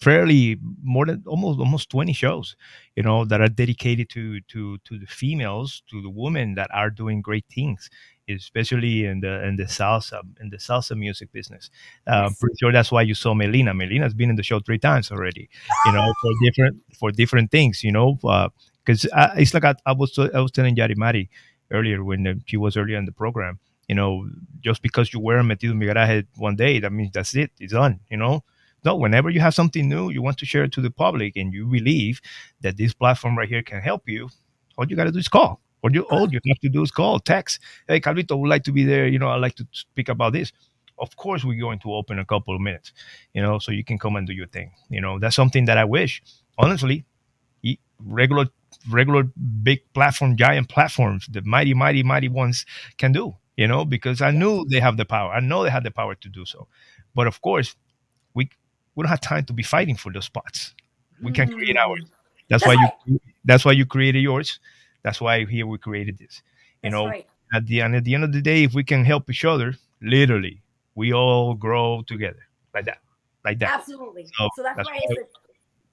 fairly more than almost almost twenty shows, you know, that are dedicated to to to the females, to the women that are doing great things, especially in the in the salsa in the salsa music business. Uh, I'm pretty sure that's why you saw Melina. Melina's been in the show three times already, you know, for different for different things, you know. Uh, because it's like I, I was I was telling Yari Mari earlier when uh, she was earlier in the program. You know, just because you wear metido en mi garaje one day, that means that's it. It's done. You know, no. Whenever you have something new, you want to share it to the public, and you believe that this platform right here can help you. All you got to do is call. All you all you have to do is call, text. Hey, Calvito would like to be there. You know, I'd like to speak about this. Of course, we're going to open a couple of minutes. You know, so you can come and do your thing. You know, that's something that I wish, honestly, regular regular big platform giant platforms the mighty mighty mighty ones can do you know because i knew they have the power. I know they had the power to do so. But of course we we don't have time to be fighting for those spots. We can create mm. ours. That's, why you that's why you created yours. That's why here we created this you know? right. at the end at the end of the day if we can help each other literally we all grow together. Like that. Like that. Absolutely. So So, that's, that's why why- it's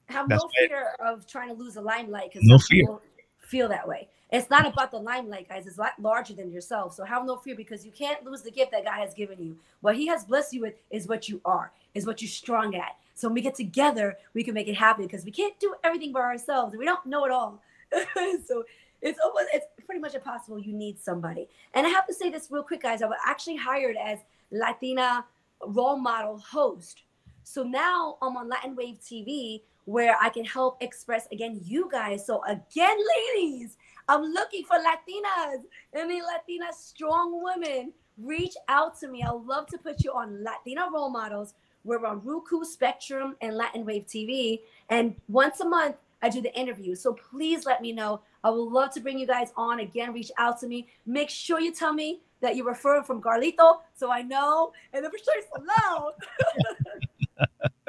a, have that's no fear of trying to lose the limelight because No fear. people feel that way. It's not about the limelight, guys. It's larger than yourself. So have no fear because you can't lose the gift that God has given you. What He has blessed you with is what you are, is what you're strong at. So when we get together, we can make it happen because we can't do everything by ourselves. We don't know it all. so it's almost it's pretty much impossible. You need somebody. And I have to say this real quick, guys. I was actually hired as Latina role model host. So now I'm on Latin Wave TV where I can help express again you guys. So again, ladies, I'm looking for Latinas, any Latina strong women. Reach out to me. I'd love to put you on Latina role models. We're on Roku, Spectrum, and Latin Wave TV. And once a month, I do the interview. So please let me know. I would love to bring you guys on again. Reach out to me. Make sure you tell me that you're referring from Garlito so I know. And then for sure it's loud.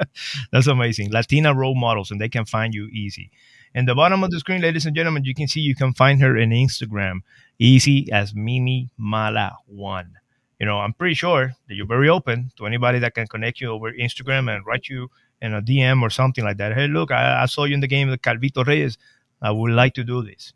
That's amazing. Latina role models, and they can find you easy. In the bottom of the screen, ladies and gentlemen, you can see you can find her in Instagram, easy as Mimi Mala One. You know, I'm pretty sure that you're very open to anybody that can connect you over Instagram and write you in a DM or something like that. Hey, look, I, I saw you in the game with Calvito Reyes. I would like to do this.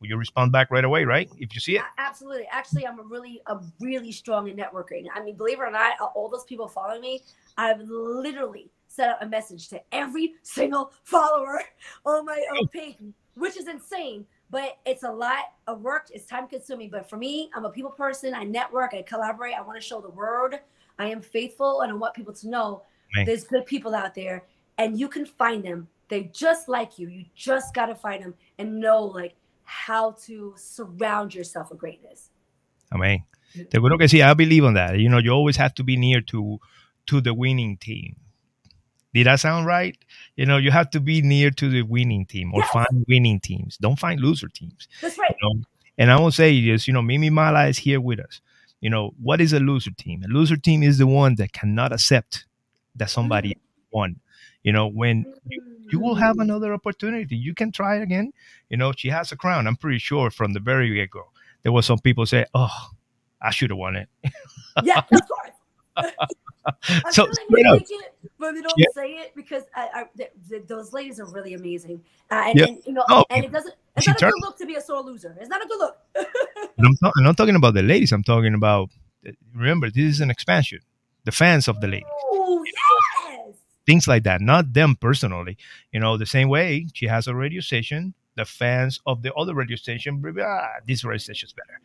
Will you respond back right away, right? If you see it. Absolutely. Actually, I'm a really, a really strong in networking. I mean, believe it or not, all those people following me, I've literally sent out a message to every single follower on my own oh. page, which is insane. But it's a lot of work. It's time consuming. But for me, I'm a people person. I network. I collaborate. I want to show the world I am faithful, and I want people to know Man. there's good people out there, and you can find them. They just like you. You just gotta find them and know like how to surround yourself with greatness. Amén. Seguro que sí. I believe on that. You know, you always have to be near to to the winning team. Did that sound right? You know, you have to be near to the winning team or find winning teams. Don't find loser teams. That's right. You know? And I will say is, you know, Mimi Mala is here with us. You know, what is a loser team? A loser team is the one that cannot accept that somebody mm-hmm. won. You know, when you, you will have mm-hmm. another opportunity, you can try again. You know, she has a crown. I'm pretty sure from the very get go, there was some people say, "Oh, I should have won it." Yeah, of course. I so straight up. it, but they don't Yeah. say it because I, I, th- th- those ladies are really amazing. Uh, and, Yeah. and, you know, Oh, and it doesn't. It's not a good look to be a sore loser. It's not a good look. I'm, not, I'm not talking about the ladies. I'm talking about. Remember, this is an expansion. The fans of the ladies. Oh yes. things like that, not them personally. You know, the same way she has a radio station, the fans of the other radio station, ah, this radio station is better.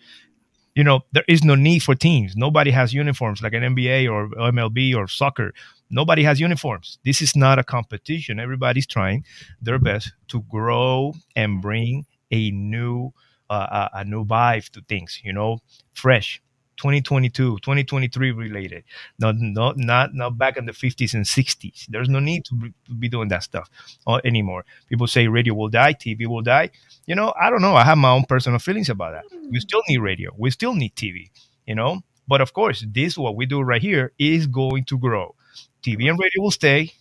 You know, there is no need for teams. Nobody has uniforms like an NBA or MLB or soccer. Nobody has uniforms. This is not a competition. Everybody's trying their best to grow and bring a new, uh, a, a new vibe to things. You know, fresh. 2022 2023 related. Not not not not back in the 50s and 60s there's no need to be, doing that stuff uh, anymore. People say radio will die tv will die. You know i don't know. I have my own personal feelings about that. We still need radio. We still need tv you know? But of course this what we do right here is going to grow. Tv and radio will stay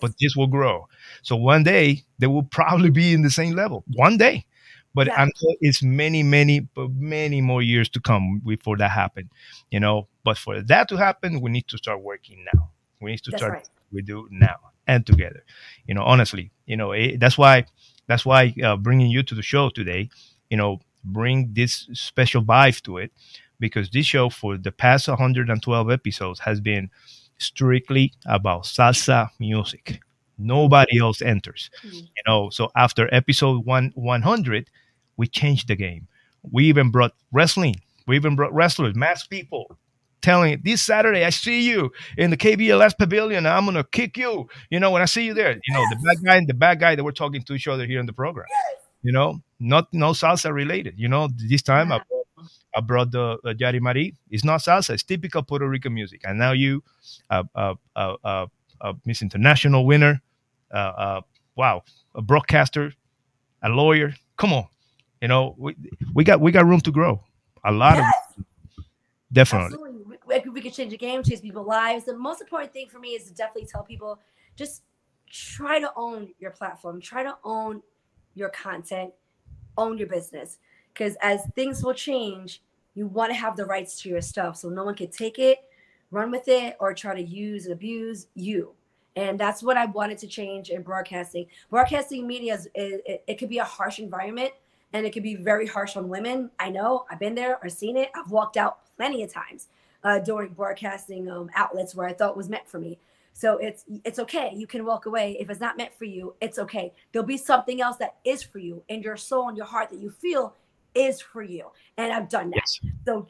but this will grow. So one day they will probably be in the same level. One day but Yeah. until it's many many but many more years to come before that happen you know? But for that to happen we need to start working now. We need to That's start right. we do now and together you know honestly you know it, that's why that's why uh, bringing you to the show today you know bring this special vibe to it because this show for the past 112 episodes has been strictly about salsa music. Nobody else enters you know? So after episode one 100 we changed the game we even brought wrestling we even brought wrestlers masked people telling this saturday i see you in the kbls pavilion i'm gonna kick you you know when i see you there you know the bad guy and the bad guy that we're talking to each other here in the program you know not no salsa related you know this time I, brought, I brought the uh, Yari Mari. It's not salsa. It's typical Puerto Rican music. And now you, uh, uh, uh, uh, uh, Miss International winner, uh, uh, wow, a broadcaster, a lawyer. Come on, you know we, we got we got room to grow. A lot of definitely. Absolutely. We, we, could- we could change the game, change people's lives. The most important thing for me is to definitely tell people just try to own your platform, try to own your content, own your business. Because as things will change, you want to have the rights to your stuff so no one can take it, run with it, or try to use and abuse you. And that's what I wanted to change in broadcasting. Broadcasting media is it, it, it could be a harsh environment, and it can be very harsh on women. I know. I've been there. I've seen it. I've walked out plenty of times uh, during broadcasting um, outlets where I thought was meant for me. So it's it's okay. You can walk away if it's not meant for you. It's okay. There'll be something else that is for you in your soul and your heart that you feel is for you. And I've done that. Yes. So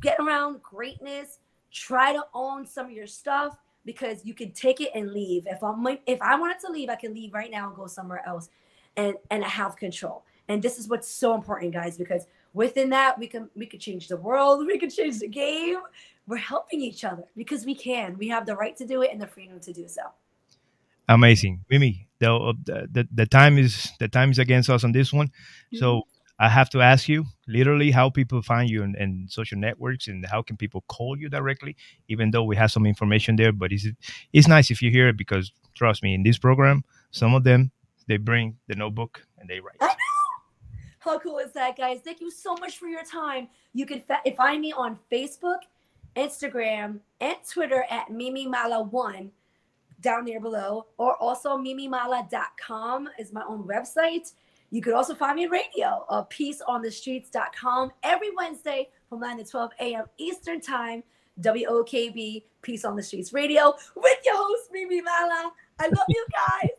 get around greatness. Try to own some of your stuff because you can take it and leave. If I'm if I wanted to leave, I can leave right now and go somewhere else, and and I have control. And this is what's so important, guys, because within that we can we can change the world, we can change the game. We're helping each other because we can. We have the right to do it and the freedom to do so. Amazing, Mimi. The, the the time is the time is against us on this one, mm-hmm. so I have to ask you literally how people find you in, in social networks and how can people call you directly, even though we have some information there. But it's it's nice if you hear it because trust me, in this program, some of them they bring the notebook and they write. How cool is that, guys? Thank you so much for your time. You can fa- find me on Facebook, Instagram, and Twitter at Mimi Mala1 down there below, or also mimimala.com is my own website. You could also find me on radio, uh, peaceonthestreets.com every Wednesday from 9 to 12 a.m. Eastern Time, WOKB, Peace on the Streets Radio, with your host, Mimi Mala. I love you guys.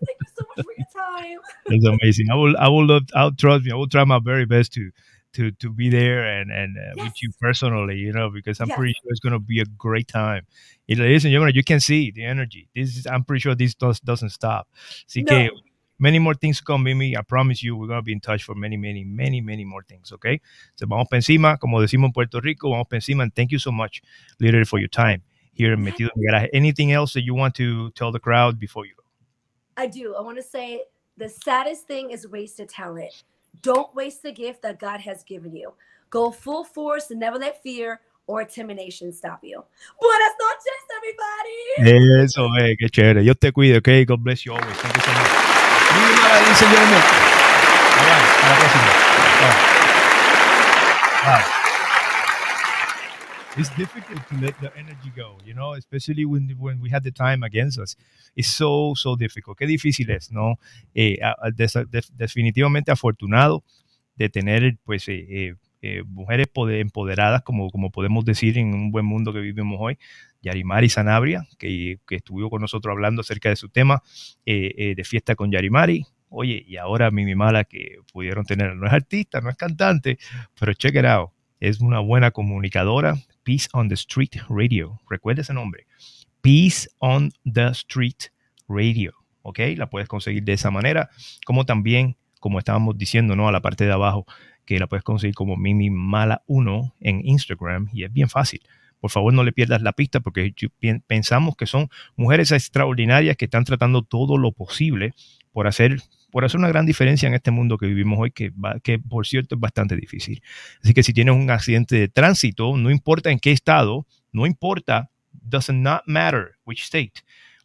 Thank you so much for your time. It's amazing. I will I will love. I'll trust me. I will try my very best to to to be there and and uh, with you personally. You know, because I'm Yes. pretty sure it's gonna be a great time. It is, and you're gonna you can see the energy. This is. I'm pretty sure this does doesn't stop. Que No. many more things to come, Mimi. I promise you, we're gonna be in touch for many, many, many, many more things. Okay. So vamos para encima, como decimos en Puerto Rico, vamos para encima. And thank you so much, literally, for your time here in Metido en mi Garaje. Anything else that you want to tell the crowd before you go? I do. I want to say the saddest thing is wasted talent. Don't waste the gift that God has given you. Go full force and never let fear or intimidation stop you. Buenas noches, everybody. Eso es, qué chévere. Dios te cuide, ok? God bless you always. Thank you so much. Ladies and gentlemen. Bye bye. Hasta la próxima. Bye. It's difficult to let the energy go, you know, especially when, when we had the time against us. It's so, so difficult. Qué difícil es, ¿no? Eh, definitivamente afortunado de tener, pues, eh, eh, eh, mujeres poder- empoderadas, como, como podemos decir en un buen mundo que vivimos hoy. Yarimari Sanabria, que, que estuvo con nosotros hablando acerca de su tema eh, eh, de fiesta con Yarimari. Oye, y ahora Mimi Mala, que pudieron tener, no es artista, no es cantante, pero check it out, es una buena comunicadora. Peace on the Street Radio, recuerda ese nombre. Peace on the Street Radio, ¿ok? La puedes conseguir de esa manera, como también, como estábamos diciendo, ¿no? A la parte de abajo, que la puedes conseguir como Mimi Mala 1 en Instagram y es bien fácil. Por favor, no le pierdas la pista porque pensamos que son mujeres extraordinarias que están tratando todo lo posible por hacer, por hacer una gran diferencia en este mundo que vivimos hoy, que, por cierto es bastante difícil. Así que si tienes un accidente de tránsito, no importa en qué estado, no importa, does not matter which state,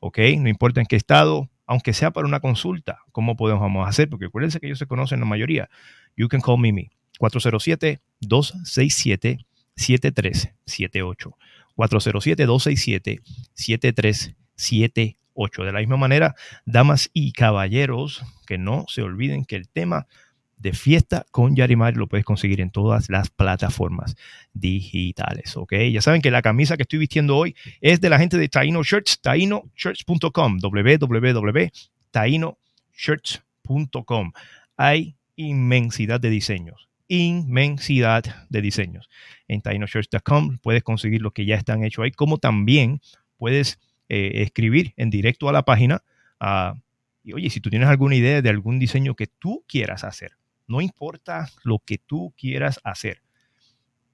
¿ok? No importa en qué estado, aunque sea para una consulta, ¿cómo podemos vamos a hacer? Porque acuérdense que ellos se conocen la mayoría. You can call Mimi, 407-267-7378. 407-267-7378. De la misma manera, damas y caballeros, que no se olviden que el tema de fiesta con Yarimari lo puedes conseguir en todas las plataformas digitales, ¿ok? Ya saben que la camisa que estoy vistiendo hoy es de la gente de Taino Shirts, tainoshirts.com, www.tainoshirts.com. Hay inmensidad de diseños, inmensidad de diseños. En tainoshirts.com puedes conseguir los que ya están hechos ahí, como también puedes eh, escribir en directo a la página. ah, y oye, si tú tienes alguna idea de algún diseño que tú quieras hacer, no importa lo que tú quieras hacer.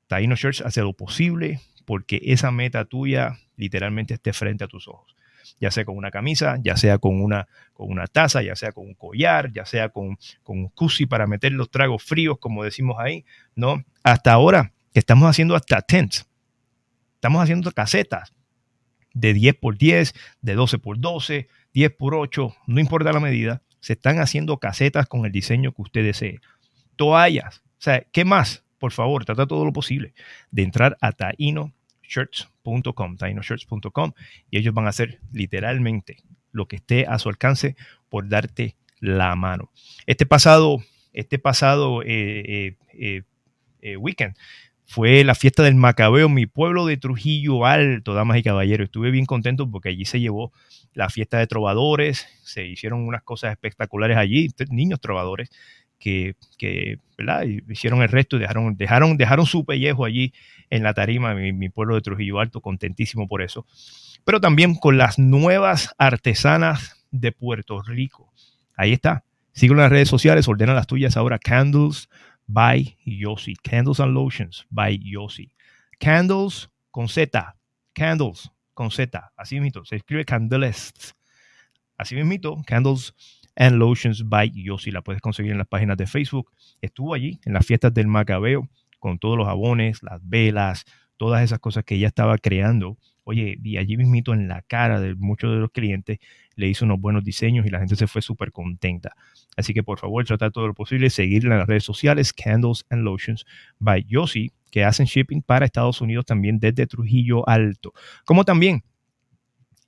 Taino Shirts hace lo posible porque esa meta tuya literalmente esté frente a tus ojos. Ya sea con una camisa, ya sea con una, con una taza, ya sea con un collar, ya sea con, con un cusi para meter los tragos fríos, como decimos ahí, ¿no? Hasta ahora que estamos haciendo hasta tents, estamos haciendo casetas de 10 por 10, de 12 por 12, 10 por 8, no importa la medida, se están haciendo casetas con el diseño que usted desee. Toallas, o sea, ¿qué más? Por favor, trata todo lo posible de entrar a tainoshirts.com, tainoshirts.com, y ellos van a hacer literalmente lo que esté a su alcance por darte la mano. Este pasado este pasado eh, eh, eh, eh, weekend fue la fiesta del Macabeo, mi pueblo de Trujillo Alto, damas y caballeros. Estuve bien contento porque allí se llevó la fiesta de trovadores, se hicieron unas cosas espectaculares allí, niños trovadores que, hicieron el resto y dejaron, dejaron, dejaron su pellejo allí en la tarima, mi, mi pueblo de Trujillo Alto, contentísimo por eso. Pero también con las nuevas artesanas de Puerto Rico. Ahí está. Síguelo en las redes sociales, ordena las tuyas ahora. Candles by Yossi. Candles and Lotions by Yossi. Candles con Z. Candles con Z. Así mismo. Se escribe Candles. Así mismo. Candles and Lotions by Yossi. La puedes conseguir en las páginas de Facebook. Estuvo allí en las fiestas del Macabeo con todos los jabones, las velas, todas esas cosas que ella estaba creando. Oye, y allí mismito en la cara de muchos de los clientes le hizo unos buenos diseños y la gente se fue súper contenta. Así que por favor, tratar todo lo posible, seguirla en las redes sociales, Candles and Lotions by Yossi, que hacen shipping para Estados Unidos también desde Trujillo Alto. Como también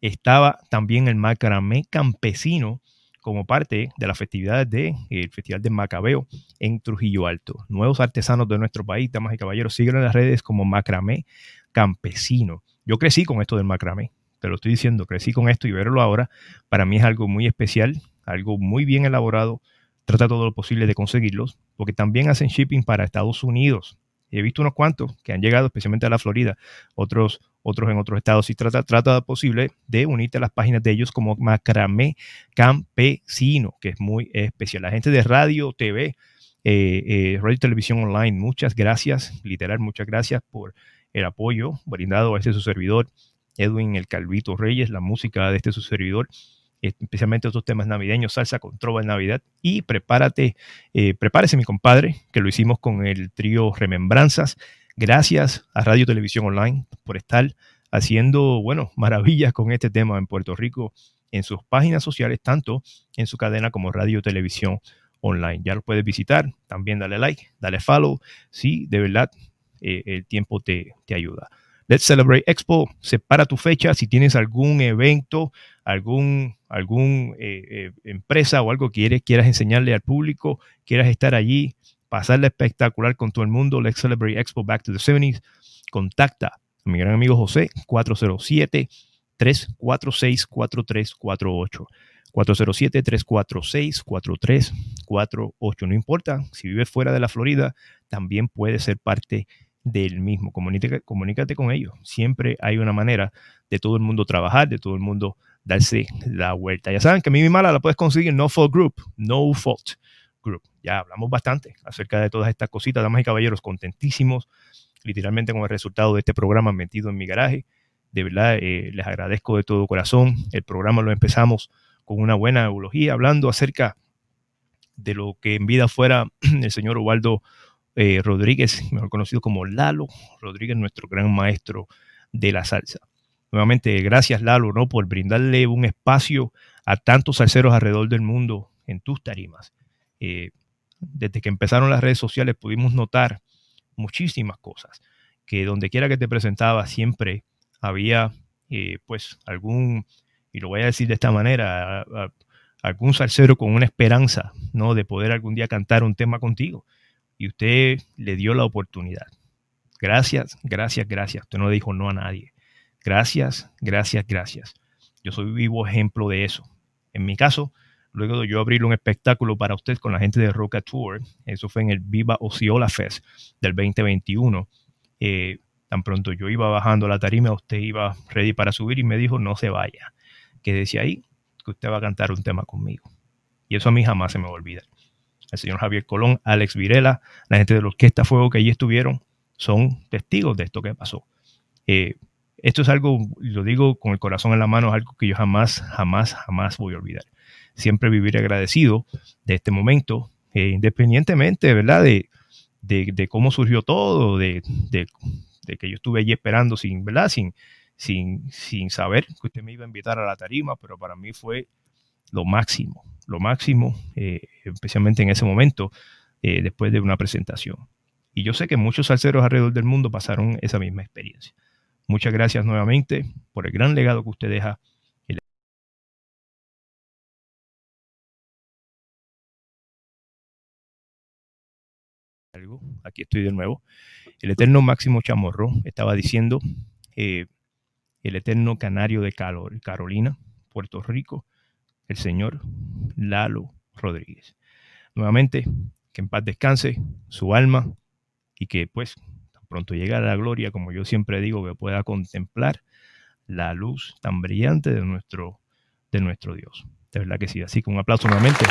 estaba también el macramé campesino como parte de las festividades del Festival de Macabeo en Trujillo Alto. Nuevos artesanos de nuestro país, damas y caballeros, siguen en las redes como macramé campesino. Yo crecí con esto del macramé, lo estoy diciendo, crecí con esto y verlo ahora para mí es algo muy especial, algo muy bien elaborado. Trata todo lo posible de conseguirlos, porque también hacen shipping para Estados Unidos. He visto unos cuantos que han llegado especialmente a la Florida, otros, otros en otros estados. Y trata, trata posible de unirte a las páginas de ellos como Macramé Campesino, que es muy especial. La gente de Radio TV, eh, eh, Radio Televisión Online, muchas gracias, literal, muchas gracias por el apoyo brindado a este su servidor, Edwin el Calvito Reyes, la música de este su servidor, especialmente estos temas navideños, salsa con trova en Navidad. Y prepárate, eh, prepárese mi compadre, que lo hicimos con el trío Remembranzas. Gracias a Radio Televisión Online por estar haciendo, bueno, maravillas con este tema en Puerto Rico, en sus páginas sociales, tanto en su cadena como Radio Televisión Online. Ya lo puedes visitar, también dale like, dale follow, si de verdad eh, el tiempo te, te ayuda. Let's Celebrate Expo, separa tu fecha si tienes algún evento, algún, algún eh, eh, empresa o algo que quieres, quieras enseñarle al público, quieras estar allí, pasarle espectacular con todo el mundo. Let's Celebrate Expo Back to the 70s. Contacta a mi gran amigo José 407 346 4348. 407-346-4348. No importa, si vives fuera de la Florida, también puedes ser parte del mismo. Comunícate, comunícate con ellos. Siempre hay una manera de todo el mundo trabajar, de todo el mundo darse la vuelta. Ya saben que mi mala la puedes conseguir en No Fault Group, No Fault Group. Ya hablamos bastante acerca de todas estas cositas, damas y caballeros, contentísimos literalmente con el resultado de este programa metido en mi garaje. De verdad, eh, les agradezco de todo corazón. El programa lo empezamos con una buena eulogía, hablando acerca de lo que en vida fuera el señor Ubaldo eh, Rodríguez, mejor conocido como Lalo Rodríguez, nuestro gran maestro de la salsa. Nuevamente, gracias Lalo, ¿no? Por brindarle un espacio a tantos salseros alrededor del mundo en tus tarimas. Eh, desde que empezaron las redes sociales pudimos notar muchísimas cosas, que donde quiera que te presentaba siempre había eh, pues algún, y lo voy a decir de esta manera, algún salsero con una esperanza, ¿no? De poder algún día cantar un tema contigo. Y usted le dio la oportunidad. Gracias, gracias, gracias. Usted no dijo no a nadie. Gracias, gracias, gracias. Yo soy vivo ejemplo de eso. En mi caso, luego de yo abrir un espectáculo para usted con la gente de Roca Tour, eso fue en el Viva Osceola Fest del 2021. Eh, tan pronto yo iba bajando la tarima, usted iba ready para subir y me dijo, no se vaya. Que decía ahí que usted va a cantar un tema conmigo. Y eso a mí jamás se me va a olvidar. El señor Javier Colón, Alex Virela, la gente de la Orquesta Fuego que allí estuvieron, son testigos de esto que pasó. Eh, esto es algo, lo digo con el corazón en la mano, es algo que yo jamás, jamás, jamás voy a olvidar. Siempre viviré agradecido de este momento, eh, independientemente, ¿verdad? De, de, cómo surgió todo, de, de, de, que yo estuve allí esperando sin, ¿verdad? Sin, sin, sin saber que usted me iba a invitar a la tarima, pero para mí fue lo máximo, lo máximo, eh, especialmente en ese momento, eh, después de una presentación. Y yo sé que muchos salseros alrededor del mundo pasaron esa misma experiencia. Muchas gracias nuevamente por el gran legado que usted deja aquí estoy de nuevo. El eterno Máximo Chamorro estaba diciendo, eh, el eterno Canario de Carolina, Puerto Rico, el señor Lalo Rodríguez. Nuevamente, que en paz descanse su alma y que pues tan pronto llegue a la gloria, como yo siempre digo, que pueda contemplar la luz tan brillante de nuestro, de nuestro Dios. De verdad que sí. Así que un aplauso nuevamente.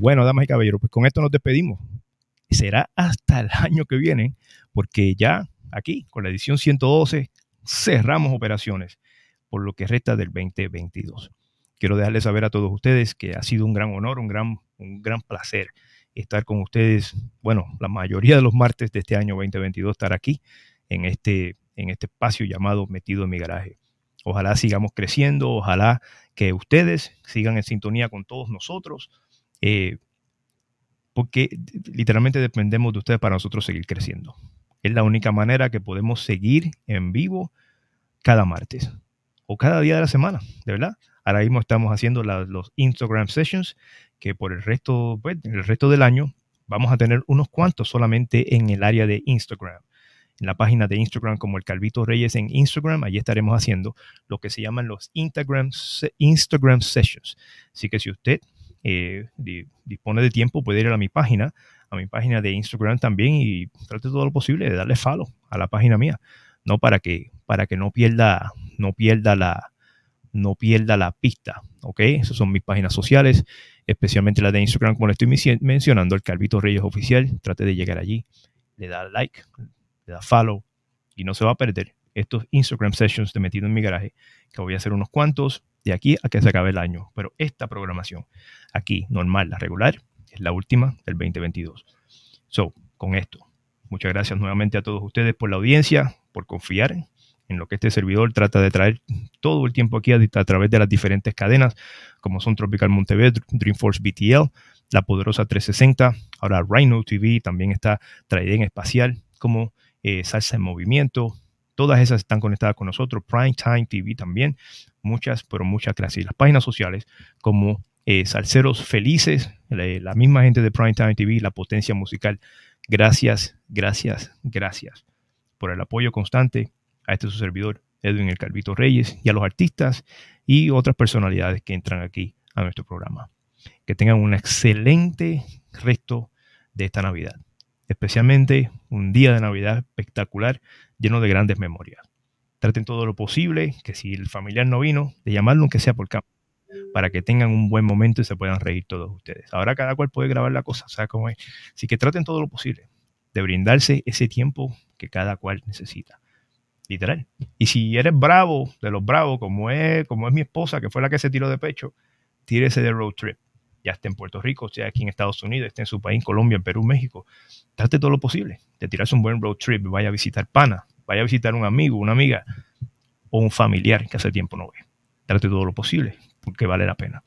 Bueno, damas y caballeros, pues con esto nos despedimos. Será hasta el año que viene, porque ya aquí, con la edición 112, cerramos operaciones por lo que resta del 2022. Quiero dejarles saber a todos ustedes que ha sido un gran honor, un gran, un gran placer estar con ustedes, bueno, la mayoría de los martes de este año 2022, estar aquí en este, en este espacio llamado Metido en mi garaje. Ojalá sigamos creciendo, ojalá que ustedes sigan en sintonía con todos nosotros, eh, porque literalmente dependemos de ustedes para nosotros seguir creciendo. Es la única manera que podemos seguir en vivo cada martes o cada día de la semana, de verdad. Ahora mismo estamos haciendo los Instagram sessions que por el resto, pues, el resto del año vamos a tener unos cuantos solamente en el área de Instagram. En la página de Instagram como el Calvito Reyes en Instagram, allí estaremos haciendo lo que se llaman los Instagram, Instagram sessions. Así que si usted eh, di- dispone de tiempo, puede ir a mi página, a mi página de Instagram también y trate todo lo posible de darle follow a la página mía, no para que para que no pierda no pierda la no pierda la pista, ¿ok? Esas son mis páginas sociales, especialmente la de Instagram, como le estoy menci- mencionando, el Calvito Reyes Oficial. Trate de llegar allí, le da like, le da follow y no se va a perder estos Instagram sessions de metido en mi garaje, que voy a hacer unos cuantos de aquí a que se acabe el año. Pero esta programación aquí, normal, la regular, es la última del 2022. So, con esto, muchas gracias nuevamente a todos ustedes por la audiencia, por confiar en lo que este servidor trata de traer todo el tiempo aquí a, a través de las diferentes cadenas, como son Tropical Monteverde, Dreamforce BTL, La Poderosa 360, ahora Rhino TV, también está Traiden Espacial, como eh, Salsa en Movimiento, todas esas están conectadas con nosotros, Prime Time TV también, muchas, pero muchas gracias. Y las páginas sociales como eh, Salseros Felices, la, la misma gente de Prime Time TV, la potencia musical. Gracias, gracias, gracias por el apoyo constante a este su servidor, Edwin El Calvito Reyes, y a los artistas y otras personalidades que entran aquí a nuestro programa. Que tengan un excelente resto de esta Navidad, especialmente un día de Navidad espectacular, lleno de grandes memorias. Traten todo lo posible, que si el familiar no vino, de llamarlo aunque sea por cámara, para que tengan un buen momento y se puedan reír todos ustedes. Ahora cada cual puede grabar la cosa, ¿sabes cómo es? Así que traten todo lo posible de brindarse ese tiempo que cada cual necesita. Literal. Y si eres bravo, de los bravos, como es, como es mi esposa, que fue la que se tiró de pecho, tírese de road trip. Ya esté en Puerto Rico, sea aquí en Estados Unidos, esté en su país, Colombia, Perú, México. Trate todo lo posible de tirarse un buen road trip. Vaya a visitar pana, vaya a visitar un amigo, una amiga o un familiar que hace tiempo no ve. Trate todo lo posible porque vale la pena.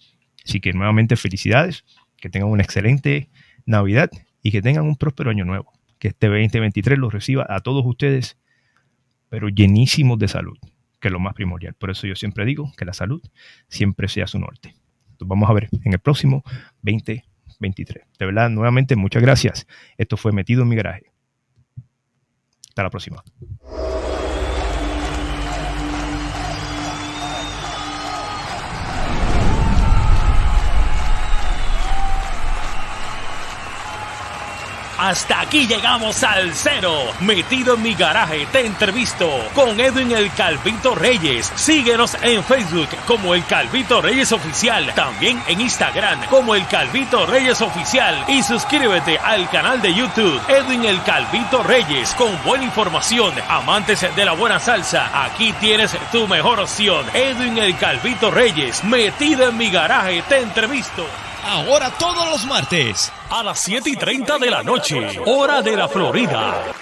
Así que nuevamente felicidades, que tengan una excelente Navidad y que tengan un próspero año nuevo. Que este 2023 los reciba a todos ustedes, pero llenísimos de salud, que es lo más primordial. Por eso yo siempre digo que la salud siempre sea su norte. Nos vamos a ver en el próximo 2023. De verdad, nuevamente, muchas gracias. Esto fue Metido en mi garaje. Hasta la próxima. Hasta aquí llegamos al cero. Metido en mi garaje, te entrevisto con Edwin el Calvito Reyes. Síguenos en Facebook como el Calvito Reyes Oficial. También en Instagram como el Calvito Reyes Oficial. Y suscríbete al canal de YouTube Edwin el Calvito Reyes con buena información. Amantes de la buena salsa, aquí tienes tu mejor opción. Edwin el Calvito Reyes. Metido en mi garaje, te entrevisto. Ahora todos los martes. A las 7 y 30 de la noche, hora de la Florida.